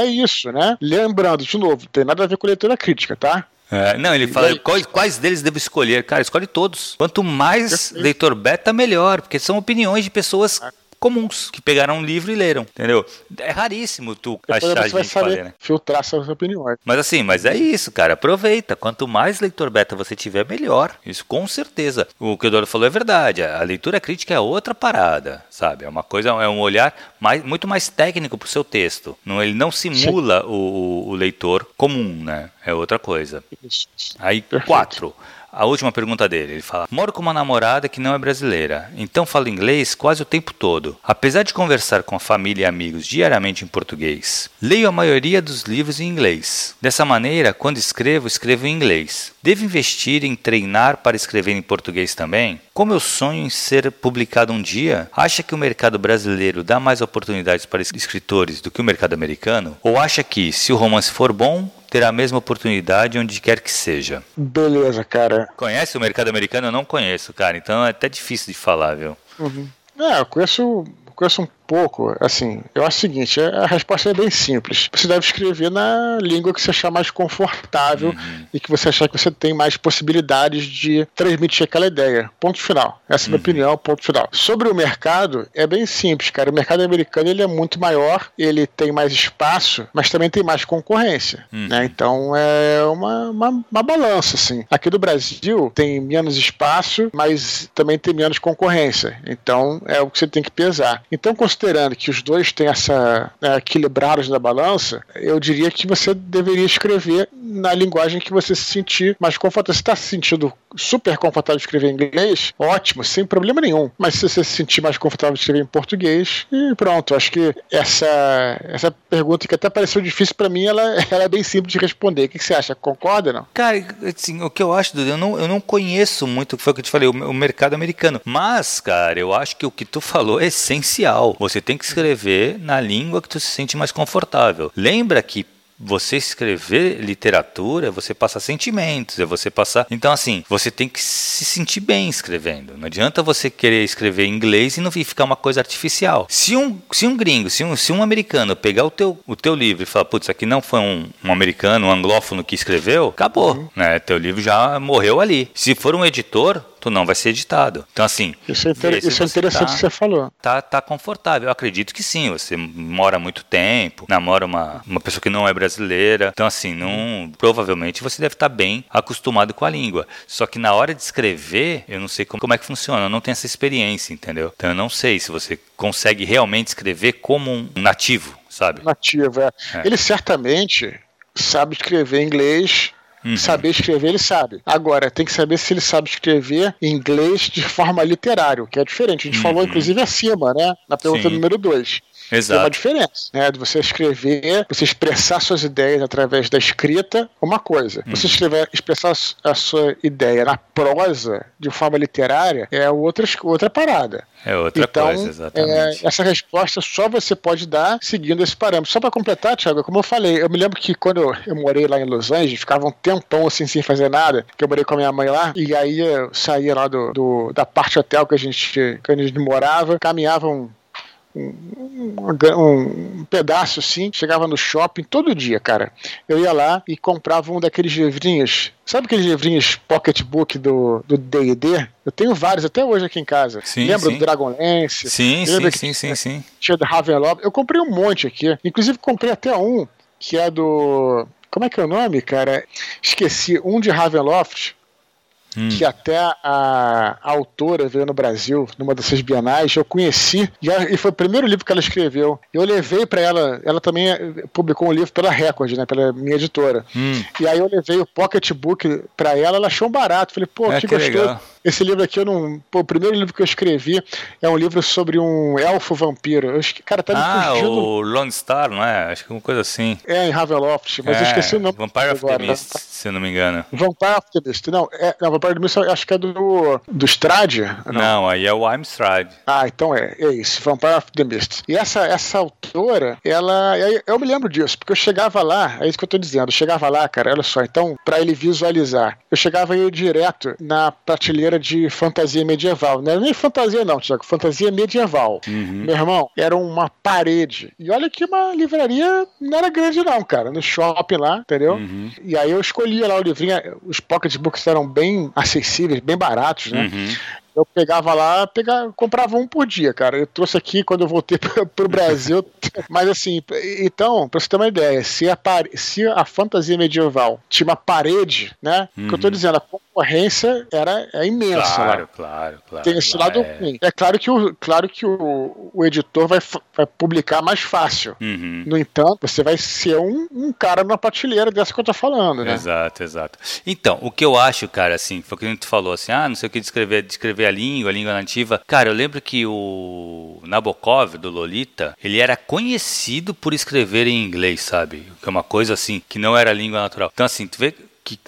é, isso, né? Lembrando, de novo, tem nada a ver com leitura crítica, tá? É, não, ele fala quais, quais, deles devo escolher. Cara, escolhe todos. Quanto mais leitor beta, melhor, porque são opiniões de pessoas comuns que pegaram um livro e leram, entendeu? É raríssimo tu Depois achar você vai saber fazer, né? filtrar suas opiniões. Mas assim, mas é isso, cara. Aproveita. Quanto mais leitor beta você tiver, melhor. Isso com certeza. O que o Eduardo falou é verdade. A leitura crítica é outra parada, sabe? É uma coisa, é um olhar mais, muito mais técnico para o seu texto. Não, ele não simula o, o, leitor comum, né? É outra coisa. Aí, Perfeito. quatro a última pergunta dele. Ele fala: Moro com uma namorada que não é brasileira, então falo inglês quase o tempo todo. Apesar de conversar com a família e amigos diariamente em português, leio a maioria dos livros em inglês. Dessa maneira, quando escrevo, escrevo em inglês. Devo investir em treinar para escrever em português também? Como eu sonho em ser publicado um dia, acha que o mercado brasileiro dá mais oportunidades para escritores do que o mercado americano? Ou acha que, se o romance for bom, terá a mesma oportunidade onde quer que seja. Beleza, cara. Conhece o mercado americano? Eu não conheço, cara. Então é até difícil de falar, viu? Uhum. É, eu conheço, conheço um pouco, assim, eu acho o seguinte: a resposta é bem simples. Você deve escrever na língua que você achar mais confortável uhum. e que você achar que você tem mais possibilidades de transmitir aquela ideia. Ponto final. Essa é a minha uhum. opinião, ponto final. Sobre o mercado, é bem simples, cara. O mercado americano ele é muito maior, ele tem mais espaço, mas também tem mais concorrência. Uhum. Né? Então é uma, uma, uma balança, assim. Aqui do Brasil tem menos espaço, mas também tem menos concorrência. Então é o que você tem que pesar. Então, considerando que os dois têm essa né, equilibrados na balança, eu diria que você deveria escrever na linguagem que você se sentir mais confortável. Você está se sentindo super confortável de escrever em inglês? Ótimo, sem problema nenhum. Mas se você se sentir mais confortável de escrever em português, e pronto. Acho que essa, essa pergunta que até pareceu difícil para mim, ela, ela é bem simples de responder. O que você acha? Concorda não? Cara, assim, o que eu acho, Dudu, eu não, eu não conheço muito, foi o que eu te falei, o, o mercado americano. Mas, cara, eu acho que o que tu falou é essencial. Você tem que escrever na língua que tu se sente mais confortável. Lembra que você escrever literatura é você passar sentimentos, é você passar. Então, assim, você tem que se sentir bem escrevendo. Não adianta você querer escrever em inglês e não ficar uma coisa artificial. Se um, se um gringo, se um, se um americano pegar o teu, o teu livro e falar, putz, aqui não foi um, um americano, um anglófono que escreveu, acabou. Uhum. Né? Teu livro já morreu ali. Se for um editor, tu não vai ser editado. Então, assim. Isso é, inter isso é interessante tá, que você falou. Tá, tá confortável. Eu acredito que sim. Você mora muito tempo, namora uma, uma pessoa que não é brasileira. Então, assim, não, provavelmente você deve estar bem acostumado com a língua. Só que na hora de escrever, eu não sei como, como é que funciona. Eu não tenho essa experiência, entendeu? Então, eu não sei se você consegue realmente escrever como um nativo, sabe? Nativo, é. é. Ele certamente sabe escrever inglês Uhum. Saber escrever, ele sabe. Agora, tem que saber se ele sabe escrever inglês de forma literária, que é diferente. A gente uhum. falou, inclusive, acima, né? Na pergunta Sim. número 2. Exato. Tem uma diferença, né? De você escrever, você expressar suas ideias através da escrita, uma coisa. Você uhum. escrever, expressar a sua ideia na prosa, de forma literária, é outra, outra parada. É outra então, coisa, exatamente. É, essa resposta só você pode dar seguindo esse parâmetro. Só para completar, Thiago, como eu falei, eu me lembro que quando eu, eu, morei lá em Los Angeles, ficava um tempão assim sem fazer nada, que eu morei com a minha mãe lá, e aí eu saía lá do, do da parte hotel que a gente, que a gente morava, caminhava um um, pedaço assim, chegava no shopping todo dia, cara. Eu ia lá e comprava um daqueles livrinhos. Sabe aqueles livrinhos pocketbook do D&D? Eu tenho vários até hoje aqui em casa. Sim, Lembra sim. do Dragonlance? Sim, sim, sim, sim, sim. Tinha do Ravenloft. Eu comprei um monte aqui. Inclusive comprei até um que é do... Como é que é o nome, cara? Esqueci. Um de Ravenloft Hum. que até a, a, autora veio no Brasil, numa dessas bienais, eu conheci, e, e foi o primeiro livro que ela escreveu. Eu levei para ela, ela também eh, publicou um livro pela Record, né, pela minha editora. Hum. E aí eu levei o pocketbook para ela, ela achou um barato. Falei, pô, é, que, que gostoso. Legal. Esse livro aqui eu não. Pô, o primeiro livro que eu escrevi é um livro sobre um elfo vampiro. Eu cara, tá me ah, fugindo. o Lone Star, não é? Acho que uma coisa assim. É, em Ravenloft, mas é, eu esqueci o nome. Vampire of the Mist, se eu não me engano. Vampire of the Mist. Não, é, não Vampire of the Mist acho que é do, do Strade. Não. não, aí é o I'm Strade. Ah, então é, é isso, Vampire of the Mist. E essa, essa autora, ela. Eu me lembro disso, porque eu chegava lá, é isso que eu tô dizendo, eu chegava lá, cara, olha só, então, para ele visualizar, eu chegava aí direto na prateleira de fantasia medieval. Não era nem fantasia, não, Tiago, fantasia medieval. Uhum. Meu irmão, era uma parede. E olha que uma livraria não era grande, não, cara, no shopping lá, entendeu? Uhum. E aí eu escolhia lá o livrinho, os pocketbooks eram bem acessíveis, bem baratos, né? Uhum. Eu pegava lá, pegava, comprava um por dia, cara. Eu trouxe aqui quando eu voltei pro Brasil. Mas assim, então, pra você ter uma ideia, se a, se a fantasia medieval tinha uma parede, né? Uhum. que eu tô uhum. dizendo, a concorrência era é imensa. Claro, lá. claro, claro. Tem esse lado é... ruim. É claro que o, claro que o, o editor vai, vai publicar mais fácil. Uhum. No entanto, você vai ser um, um cara numa prateleira dessa que eu tô falando, né? Exato, exato. Então, o que eu acho, cara, assim, foi o que a gente falou, assim, ah, não sei o que descrever, descrever a língua, a língua nativa. Cara, eu lembro que o Nabokov, do Lolita, ele era conhecido por escrever em inglês, sabe? Que é uma coisa assim, que não era língua natural. Então, assim, tu vê que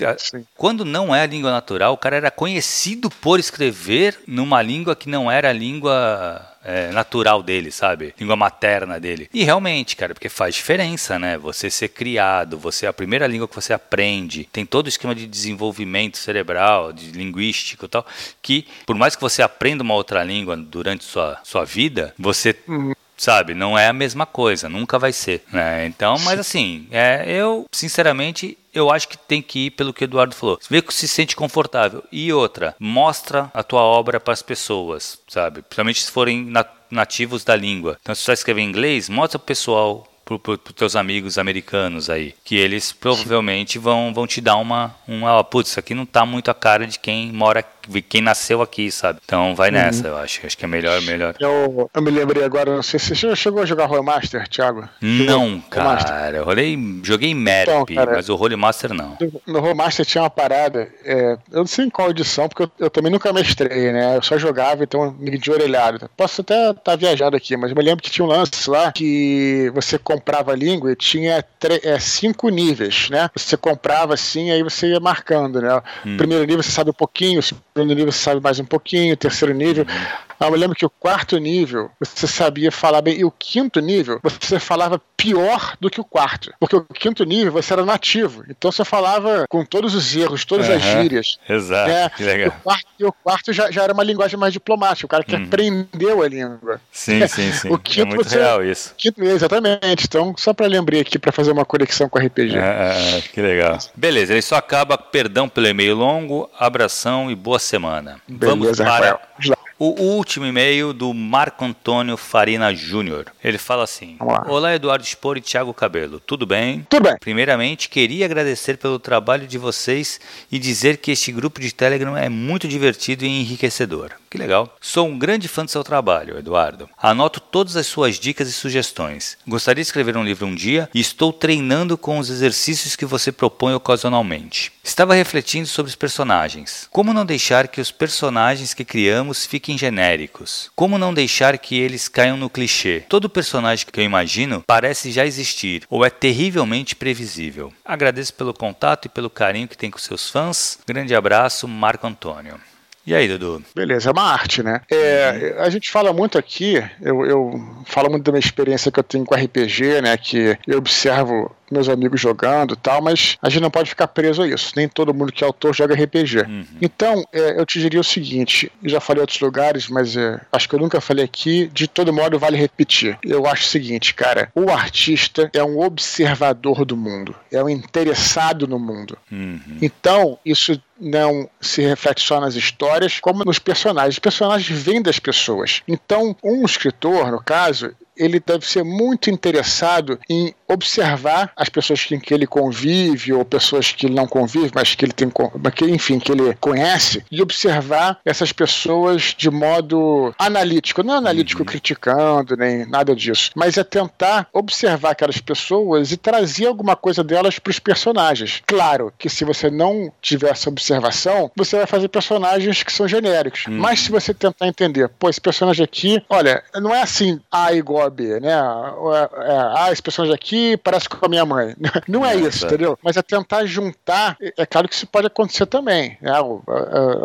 quando não é a língua natural, o cara era conhecido por escrever numa língua que não era a língua é, natural dele, sabe? Língua materna dele. E realmente, cara, porque faz diferença, né? Você ser criado, você é a primeira língua que você aprende, tem todo o esquema de desenvolvimento cerebral, de linguístico e tal, que por mais que você aprenda uma outra língua durante sua, sua vida, você uhum sabe? Não é a mesma coisa, nunca vai ser, né? Então, mas assim, é, eu, sinceramente, eu acho que tem que ir pelo que o Eduardo falou. Vê que se sente confortável. E outra, mostra a tua obra para as pessoas, sabe? Principalmente se forem nativos da língua. Então, se você escrever em inglês, mostra pro pessoal para pro, teus amigos americanos aí, que eles provavelmente vão, vão te dar uma, uma putz, isso aqui não tá muito a cara de quem mora quem nasceu aqui, sabe? Então vai uhum. nessa, uhum. eu acho. Acho que é melhor, melhor. Eu, eu me lembrei agora, não sei se você chegou a jogar Roll Master, Thiago? Não, cara. Eu rolei, joguei Merp, então, mas o Roll Master não. No Roll Master tinha uma parada, é, eu não sei em qual edição, porque eu, eu, também nunca mestrei, né? Eu só jogava, então me de orelhado. Posso até estar tá viajado aqui, mas eu me lembro que tinha um lance lá que você comprava a língua e tinha é, cinco níveis, né? Você comprava assim, aí você ia marcando, né? Hum. Primeiro nível você sabe um pouquinho, segundo nível você sabe mais um pouquinho, terceiro nível. Ah, eu lembro que o quarto nível você sabia falar bem, e o quinto nível você falava pior do que o quarto. Porque o quinto nível você era nativo. Então você falava com todos os erros, todas uhum, as gírias. Exato. Né? Que legal. E o quarto, e o quarto já, já, era uma linguagem mais diplomática, o cara que uhum. aprendeu a língua. Sim, sim, sim. o quinto, é muito você, real isso. Quinto, exatamente. Então, só para lembrar aqui, para fazer uma conexão com o RPG. É, é, que legal. Beleza, ele só acaba, perdão pelo e-mail longo, abração e boa semana. Beleza, Vamos para... Rafael. O último e-mail do Marco Antônio Farina Júnior. Ele fala assim: Olá, Eduardo Spor e Thiago Cabelo. Tudo bem? Tudo bem. Primeiramente, queria agradecer pelo trabalho de vocês e dizer que este grupo de Telegram é muito divertido e enriquecedor. Que legal. Sou um grande fã do seu trabalho, Eduardo. Anoto todas as suas dicas e sugestões. Gostaria de escrever um livro um dia e estou treinando com os exercícios que você propõe ocasionalmente. Estava refletindo sobre os personagens. Como não deixar que os personagens que criamos fiquem genéricos? Como não deixar que eles caiam no clichê? Todo personagem que eu imagino parece já existir ou é terrivelmente previsível. Agradeço pelo contato e pelo carinho que tem com seus fãs. Grande abraço, Marco Antônio. E aí, Dudu? Beleza, é uma arte, né? É, a gente fala muito aqui, eu, eu falo muito da minha experiência que eu tenho com RPG, né? Que eu observo meus amigos jogando tal, mas a gente não pode ficar preso a isso. Nem todo mundo que é autor joga RPG. Uhum. Então, é, eu te diria o seguinte: já falei em outros lugares, mas é, acho que eu nunca falei aqui. De todo modo, vale repetir. Eu acho o seguinte, cara: o artista é um observador do mundo, é um interessado no mundo. Uhum. Então, isso não se reflete só nas histórias, como nos personagens. Os personagens vêm das pessoas. Então, um escritor, no caso, ele deve ser muito interessado em observar as pessoas com que ele convive ou pessoas que ele não convive, mas que ele tem, enfim, que ele conhece e observar essas pessoas de modo analítico, não analítico uhum. criticando nem nada disso, mas é tentar observar aquelas pessoas e trazer alguma coisa delas para os personagens. Claro que se você não tiver essa observação, você vai fazer personagens que são genéricos. Uhum. Mas se você tentar entender, pô, esse personagem aqui, olha, não é assim A igual a B, né? É, ah, esse personagem aqui parece com a minha mãe. Não é isso, entendeu? Mas é tentar juntar. É claro que isso pode acontecer também. Né?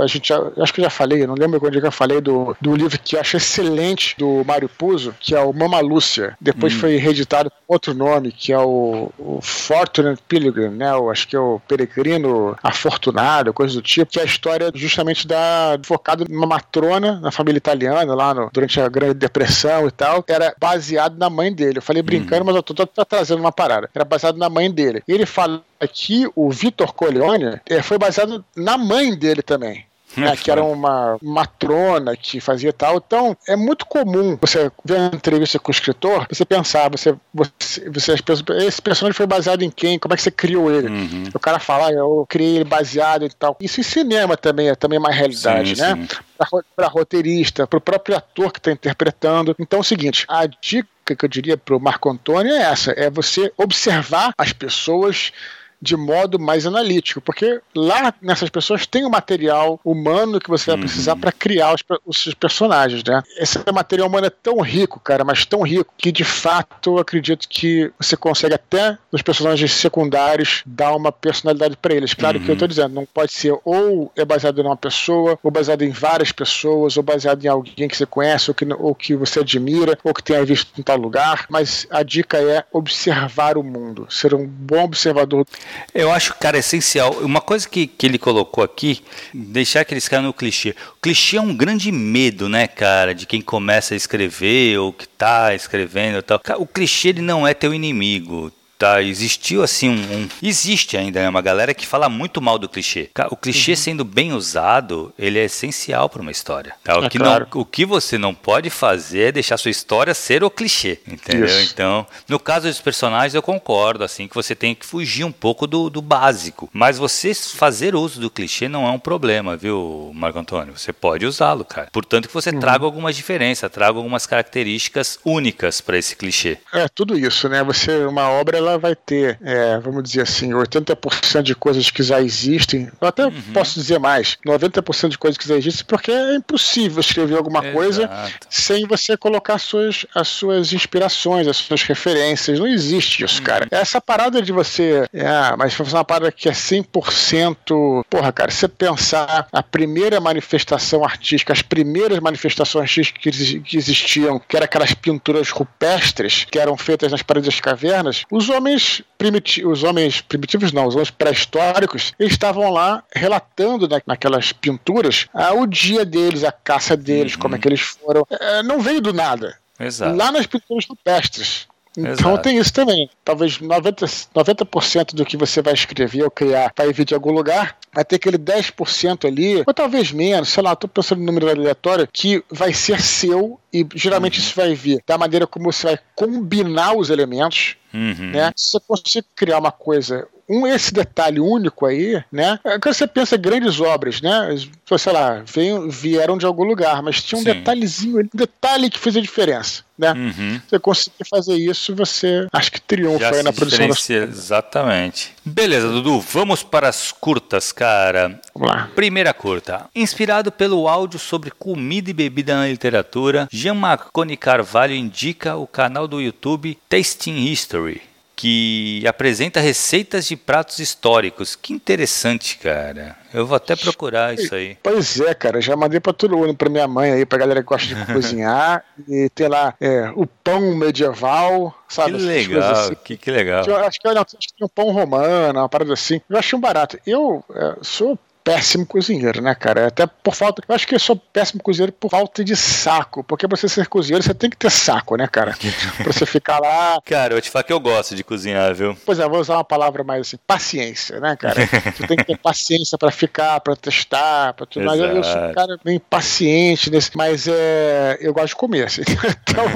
A, gente já, acho que eu já falei, não lembro quando eu falei do, do livro que eu acho excelente do Mário Puzo, que é o Mama Lúcia. Depois hum. foi reeditado com outro nome, que é o, o Fortunate Pilgrim, né? Eu acho que é o Peregrino Afortunado, coisa do tipo, que é a história justamente da focado numa matrona na família italiana lá no, durante a Grande Depressão e tal. Era baseado na mãe dele. Eu falei brincando, hum. mas eu tô, tô, tô trazendo uma parada. Era baseado na mãe dele. E ele fala que o Vitor Corleone é, foi baseado na mãe dele também. Né, que era uma matrona que fazia tal. Então, é muito comum você ver uma entrevista com o escritor, você pensar, você, você, você esse personagem foi baseado em quem? Como é que você criou ele? Uhum. O cara fala, ah, eu criei ele baseado em tal. Isso em cinema também é também uma realidade, sim, né? Para roteirista, para o próprio ator que está interpretando. Então, é o seguinte, a dica que eu diria para o Marco Antônio é essa: é você observar as pessoas de modo mais analítico, porque lá nessas pessoas tem o material humano que você vai precisar uhum. para criar os, os, personagens, né? Esse material humano é tão rico, cara, mas tão rico que de fato eu acredito que você consegue até nos personagens secundários dar uma personalidade para eles. Claro uhum. que eu estou uhum. dizendo, não pode ser ou é baseado em uma pessoa, ou baseado em várias pessoas, ou baseado em alguém que você conhece, ou que, ou que você admira, ou que tenha visto em tal lugar, mas a dica é observar o mundo, ser um bom observador Eu acho, cara, essencial. Uma coisa que, que ele colocou aqui, deixar que eles no clichê. O clichê é um grande medo, né, cara, de quem começa a escrever ou que tá escrevendo e tal. O clichê ele não é teu inimigo tá, existiu assim um, um, existe ainda né, uma galera que fala muito mal do clichê. O clichê uhum. sendo bem usado, ele é essencial para uma história. Tá? O, é que claro. não, o que você não pode fazer é deixar sua história ser o clichê, entendeu? Isso. Então, no caso dos personagens, eu concordo assim que você tem que fugir um pouco do, do básico, mas você fazer uso do clichê não é um problema, viu, Marco Antônio? Você pode usá-lo, cara. Portanto, que você uhum. traga algumas diferenças, traga algumas características únicas para esse clichê. É tudo isso, né? Você uma obra ela vai ter, é, vamos dizer assim, 80% de coisas que já existem, eu até uhum. posso dizer mais, 90% de coisas que já existem, porque é impossível escrever alguma Exato. coisa sem você colocar as suas, as suas inspirações, as suas referências. Não existe isso, uhum. cara. Essa parada de você, é, mas foi uma parada que é 100%. Porra, cara, você pensar a primeira manifestação artística, as primeiras manifestações artísticas que existiam, que eram aquelas pinturas rupestres que eram feitas nas paredes das cavernas, os homens primitivos, os homens primitivos não, os homens pré-históricos, estavam lá relatando na, naquelas pinturas ah, o dia deles, a caça deles, uhum. como é que eles foram. É, não veio do nada. Exato. Lá nas pinturas rupestres. Então Exato. tem isso também. Talvez 90%, 90 do que você vai escrever ou criar vai vir de algum lugar, vai ter aquele 10% ali, ou talvez menos, sei lá, estou pensando no número aleatório, que vai ser seu e geralmente uhum. isso vai vir da maneira como você vai combinar os elementos. Uhum. Né? Se você conseguir criar uma coisa um esse detalhe único aí, né? É quando você pensa em grandes obras, né? Sei lá, veio, vieram de algum lugar, mas tinha um Sim. detalhezinho, um detalhe que fez a diferença, né? Uhum. Você conseguir fazer isso, você acho que triunfa aí na produção das Exatamente. Beleza, Dudu, vamos para as curtas, cara. Vamos lá. Primeira curta. Inspirado pelo áudio sobre comida e bebida na literatura, Jean Marconi Carvalho indica o canal do YouTube Tasting History que apresenta receitas de pratos históricos. Que interessante, cara. Eu vou até procurar isso aí. Pois é, cara. Já mandei para todo mundo, para minha mãe aí, pra galera que gosta de cozinhar. E tem lá é, o pão medieval, sabe? Que legal, assim. que, que legal. Eu, acho que, eu, acho que tem um pão romano, uma parada assim. Eu achei um barato. Eu é, sou péssimo cozinheiro, né, cara? Até por falta. Eu acho que eu sou péssimo cozinheiro por falta de saco. Porque você ser cozinheiro, você tem que ter saco, né, cara? pra você ficar lá. Cara, eu vou te falar que eu gosto de cozinhar, viu? Pois é, vou usar uma palavra mais assim, paciência, né, cara? você tem que ter paciência pra ficar, pra testar, pra tudo mais. Eu, eu sou um cara bem paciente nesse. Mas é, eu gosto de comer, assim. então,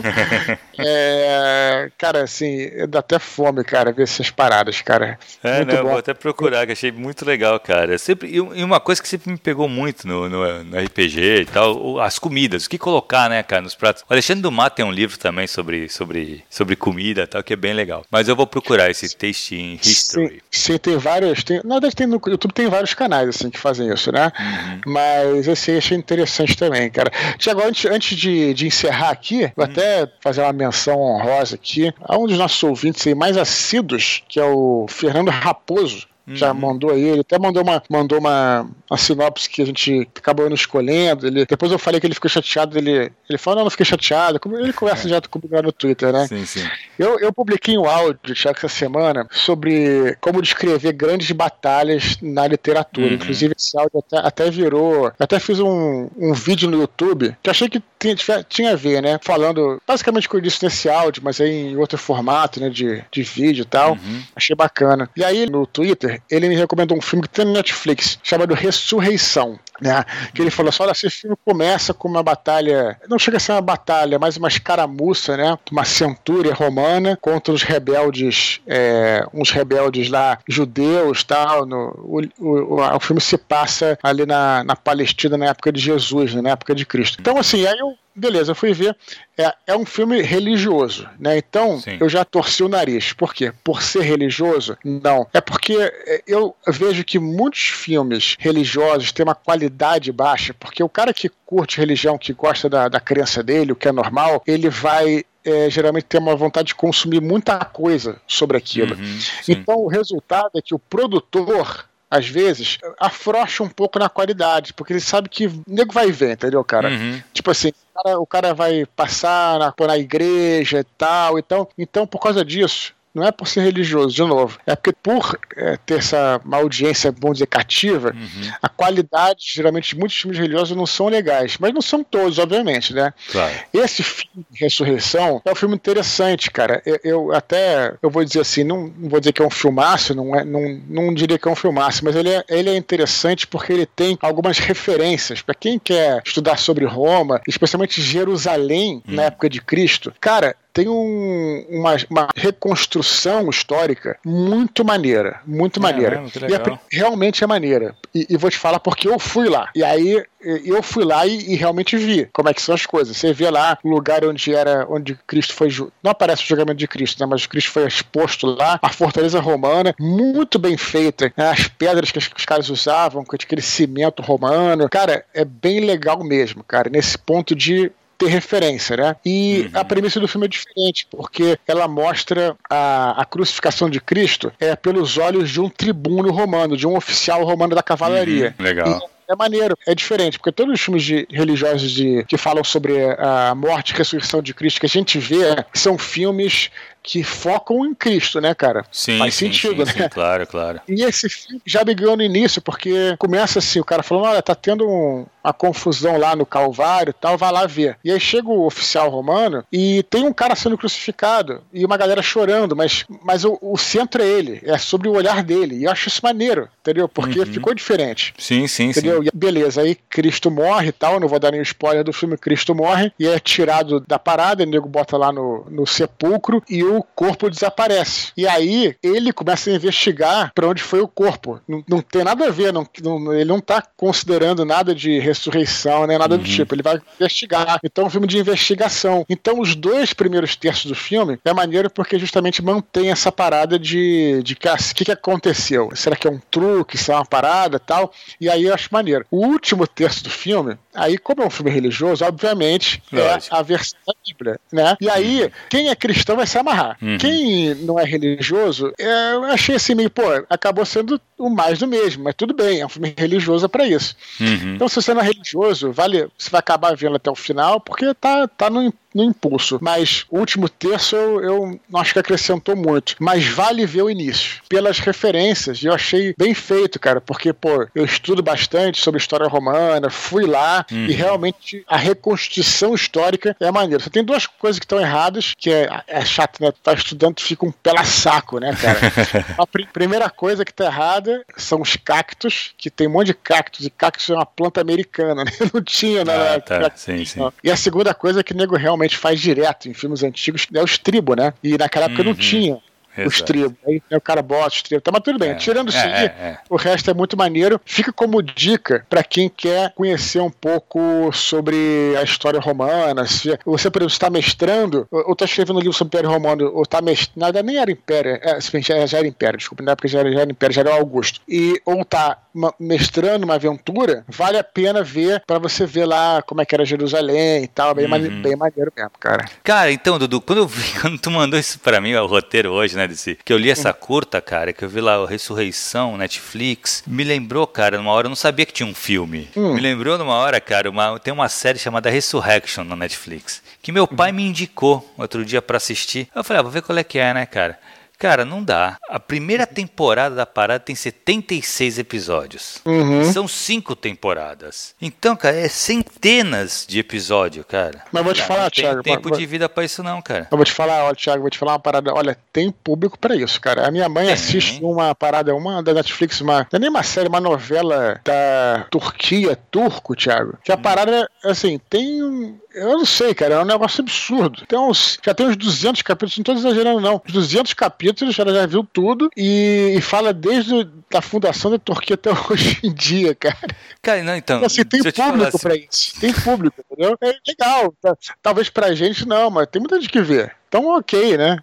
é, cara, assim, dá até fome, cara, ver essas paradas, cara. É, muito né? Eu vou até procurar, que achei muito legal, cara. Sempre. Eu, e uma coisa que sempre me pegou muito no, no, no, RPG e tal, as comidas, o que colocar, né, cara, nos pratos. O Alexandre Dumas tem um livro também sobre, sobre, sobre comida e tal, que é bem legal. Mas eu vou procurar esse Tasting History. Sim, sim tem vários. Tem, na verdade, tem no YouTube tem vários canais assim que fazem isso, né? Uhum. Mas esse achei interessante também, cara. Tiago, antes, antes de, de encerrar aqui, vou uhum. até fazer uma menção honrosa aqui a um dos nossos ouvintes aí mais assíduos, que é o Fernando Raposo já uhum. mandou aí, ele até mandou uma, mandou uma, uma sinopse que a gente acabou não escolhendo. Ele, depois eu falei que ele ficou chateado, ele, ele falou, não, não fiquei chateado. Ele conversa é. já comigo lá no Twitter, né? Sim, sim. Eu, eu publiquei um áudio, Thiago, essa semana, sobre como descrever grandes batalhas na literatura. Uhum. Inclusive, esse áudio até, até virou. Até fiz um, um vídeo no YouTube que achei que tinha, tinha a ver, né? Falando basicamente com isso nesse áudio, mas aí em outro formato, né? De, de vídeo e tal. Uhum. Achei bacana. E aí no Twitter, ele me recomendou um filme que tem no Netflix, chamado Ressurreição. Né? Que ele falou assim: olha, esse filme começa com uma batalha, não chega a ser uma batalha, mas uma escaramuça, né? Uma centúria romana contra os rebeldes, é, uns rebeldes lá, judeus tal. No, o, o, o, filme se passa ali na, na Palestina na época de Jesus, né? na época de Cristo. Então, assim, aí eu beleza, eu fui ver. É, é um filme religioso, né? Então Sim. eu já torci o nariz. Por quê? Por ser religioso? Não. É porque é, eu vejo que muitos filmes religiosos têm uma qualidade baixa, porque o cara que curte religião, que gosta da, da crença dele, o que é normal, ele vai é, geralmente tem uma vontade de consumir muita coisa sobre aquilo. Uhum, então o resultado é que o produtor às vezes, afrouxa um pouco na qualidade, porque ele sabe que o nego vai ver, entendeu, cara? Uhum. Tipo assim, o cara, o cara vai passar na, na igreja e tal, então, então, por causa disso, não é por ser religioso, de novo, é porque por é, ter essa uma audiência, vamos dizer, cativa, uhum. a qualidade, geralmente, de muitos filmes religiosos não são legais, mas não são todos, obviamente, né? Claro. Esse filme, Ressurreição, é um filme interessante, cara. Eu, eu, até, eu vou dizer assim, não, não, vou dizer que é um filmaço, não, é, não, não diria que é um filmaço, mas ele é, ele é interessante porque ele tem algumas referências. Para quem quer estudar sobre Roma, especialmente Jerusalém, hum. na época de Cristo, cara, tem um, uma, uma, reconstrução histórica muito maneira, muito é, maneira. e é, realmente é maneira. E, e, vou te falar porque eu fui lá. E aí eu fui lá e, e, realmente vi como é que são as coisas. Você vê lá o lugar onde era, onde Cristo foi. Não aparece o julgamento de Cristo, né? Mas Cristo foi exposto lá, a fortaleza romana, muito bem feita, né? as pedras que os caras usavam, com aquele cimento romano. Cara, é bem legal mesmo, cara, nesse ponto de ter referência, né? E uhum. a premissa do filme é diferente, porque ela mostra a, a crucificação de Cristo é pelos olhos de um tribuno romano, de um oficial romano da cavalaria. Uhum. Legal. E, é maneiro, é diferente, porque todos os filmes de, religiosos de, que falam sobre a morte e ressurreição de Cristo que a gente vê são filmes que focam em Cristo, né, cara? Sim, Faz sim, sentido, sim, né? Sim, claro, claro. E esse filme já ganhou no início, porque começa assim, o cara falando, olha, tá tendo um, uma confusão lá no Calvário e tal, vai lá ver. E aí chega o oficial romano e tem um cara sendo crucificado e uma galera chorando, mas, mas o, o centro é ele, é sobre o olhar dele. E eu acho isso maneiro, entendeu? Porque uhum. ficou diferente. Sim, sim, entendeu? sim. E beleza, aí Cristo morre e tal, não vou dar nenhum spoiler do filme, Cristo morre e é tirado da parada, o nego bota lá no, no sepulcro e o corpo desaparece. E aí ele começa a investigar para onde foi o corpo. Não, não tem nada a ver, não, não, ele não tá considerando nada de ressurreição, nem nada uhum. do tipo. Ele vai investigar. Então é um filme de investigação. Então os dois primeiros terços do filme é maneiro porque justamente mantém essa parada de, de que, o ah, que, que aconteceu? Será que é um truque? Será é uma parada tal? E aí eu acho maneiro. O último terço do filme, aí como é um filme religioso, obviamente Lógico. é a versão da Bíblia, né? E aí, uhum. quem é cristão vai se amarrar. Uhum. Quem não é religioso, é, eu achei assim meio, pô, acabou sendo o mais do mesmo, mas tudo bem, é um filme religioso para isso. Uhum. Então, se você não é religioso, vale, você vai acabar vendo até o final, porque tá, tá no, no impulso. Mas o último terço eu, eu não acho que acrescentou muito. Mas vale ver o início. Pelas referências, eu achei bem feito, cara, porque, pô, eu estudo bastante sobre história romana, fui lá uhum. e realmente a reconstrução histórica é maneira. Só tem duas coisas que estão erradas, que é, é chato, né? Tu tá estudando, tu fica um pela saco, né, cara? a pr primeira coisa que tá errada são os cactos, que tem um monte de cactos, e cactos é uma planta americana, né? Não tinha, né? Ah, tá. sim, sim. E a segunda coisa é que o nego realmente faz direto em filmes antigos, é os tribo, né? E naquela época uhum. não tinha. Exato. os tribos. Aí o cara bota os tribos. Tá, mas tudo bem. É, Tirando isso é, aí, é, o resto é muito maneiro. Fica como dica para quem quer conhecer um pouco sobre a história romana. Se você, por exemplo, está mestrando, ou está escrevendo um livro sobre o Império Romano, ou está mestrando. Nada, nem era Império. É, já, já era Império, desculpa. Na época já era, já era Império, já era Augusto. E, ou está mestrando uma aventura, vale a pena ver para você ver lá como é que era Jerusalém e tal. Bem, uhum. bem maneiro mesmo, cara. Cara, então, Dudu, quando eu vi, quando tu mandou isso para mim, o roteiro hoje, né? Desse, que eu li essa curta, cara, que eu vi lá, Ressurreição, Netflix. Me lembrou, cara, numa hora, eu não sabia que tinha um filme. Hum. Me lembrou numa hora, cara, uma, tem uma série chamada Resurrection na Netflix. Que meu pai me indicou outro dia para assistir. Eu falei, ah, vou ver qual é que é, né, cara? Cara, não dá. A primeira temporada da parada tem 76 episódios. Uhum. São cinco temporadas. Então, cara, é centenas de episódios, cara. Mas vou te cara, falar, Thiago. Tem tempo mas... de vida pra isso, não, cara. Eu vou te falar, olha, Thiago, vou te falar uma parada. Olha, tem público pra isso, cara. A minha mãe tem. assiste uma parada, uma da Netflix, uma. Não é nem uma série, uma novela da Turquia, turco, Thiago. Que a hum. parada, assim, tem um eu não sei, cara, é um negócio absurdo. Uns, já tem uns 200 capítulos, não estou exagerando, não. Uns 200 capítulos, ela já viu tudo e, e fala desde a fundação da Turquia até hoje em dia, cara. Cara, não, então. Assim, tem público assim... pra isso. Tem público, entendeu? É legal. Tá? Talvez pra gente não, mas tem muita gente que vê. Então, ok, né?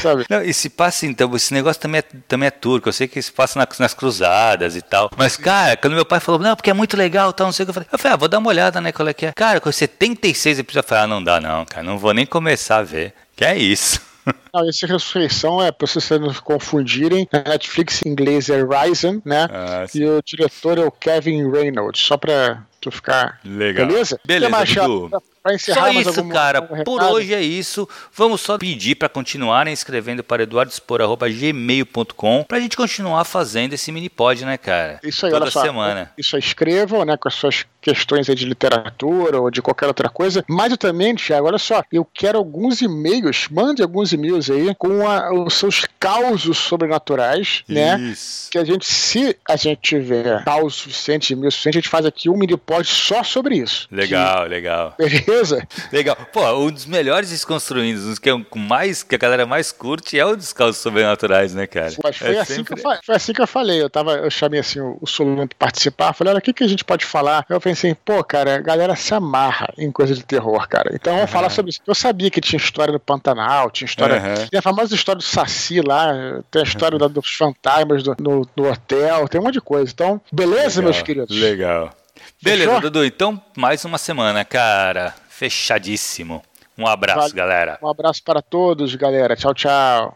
Sabe? Não, e se passa então, esse negócio também é, também é turco, eu sei que se passa nas, nas cruzadas e tal. Mas, cara, quando meu pai falou, não, porque é muito legal tal, não sei o que, eu falei, eu falei, ah, vou dar uma olhada, né, qual é que é. Cara, com 76 episódios, eu falei, ah, não dá não, cara, não vou nem começar a ver. Que é isso. Não, esse Ressurreição é pra vocês não confundirem. A Netflix em inglês é Ryzen, né? Ah, e o diretor é o Kevin Reynolds, só pra tu ficar. Legal. Beleza? Beleza, Dudu. Pra encerrar Só isso, algum- cara. algum Por hoje é isso. Vamos só pedir para continuarem escrevendo para eduardospor.gmail.com pra gente continuar fazendo esse mini pod, né, cara? Isso aí, Toda olha só. semana. Isso aí, escrevam, né, com as suas questões aí de literatura ou de qualquer outra coisa. Mas eu também, Thiago, olha só, eu quero alguns e-mails, mande alguns e-mails aí com a- os seus causos sobrenaturais, né? Isso. Que a gente, se a gente tiver causos suficientes, e-mails suficientes, a gente faz aqui um mini pod só sobre isso. Legal, legal. Que- beleza? Legal. Pô, um dos melhores desconstruídos, um que, é o mais, que a galera mais curte é o dos causos sobrenaturais, né, cara? Mas foi, É assim sempre- que eu, fa- foi assim que eu falei. Eu, tava, eu chamei assim, o, o Solano pra participar. Falei, olha, o que, que a gente pode falar? Eu pensei, pô, cara, a galera se amarra em coisa de terror, cara. Então vamos falar sobre isso. Eu sabia que tinha história do Pantanal, tinha história. Aham. Tem a famosa história do Saci lá, tem a história da- dos fantasmas do, no, hotel, tem um monte de coisa. Então, beleza, meus queridos? Legal. Beleza? Dudu. Então, mais uma semana, cara. Fechadíssimo. Um abraço, Vale. galera. Um abraço para todos, galera. Tchau, tchau.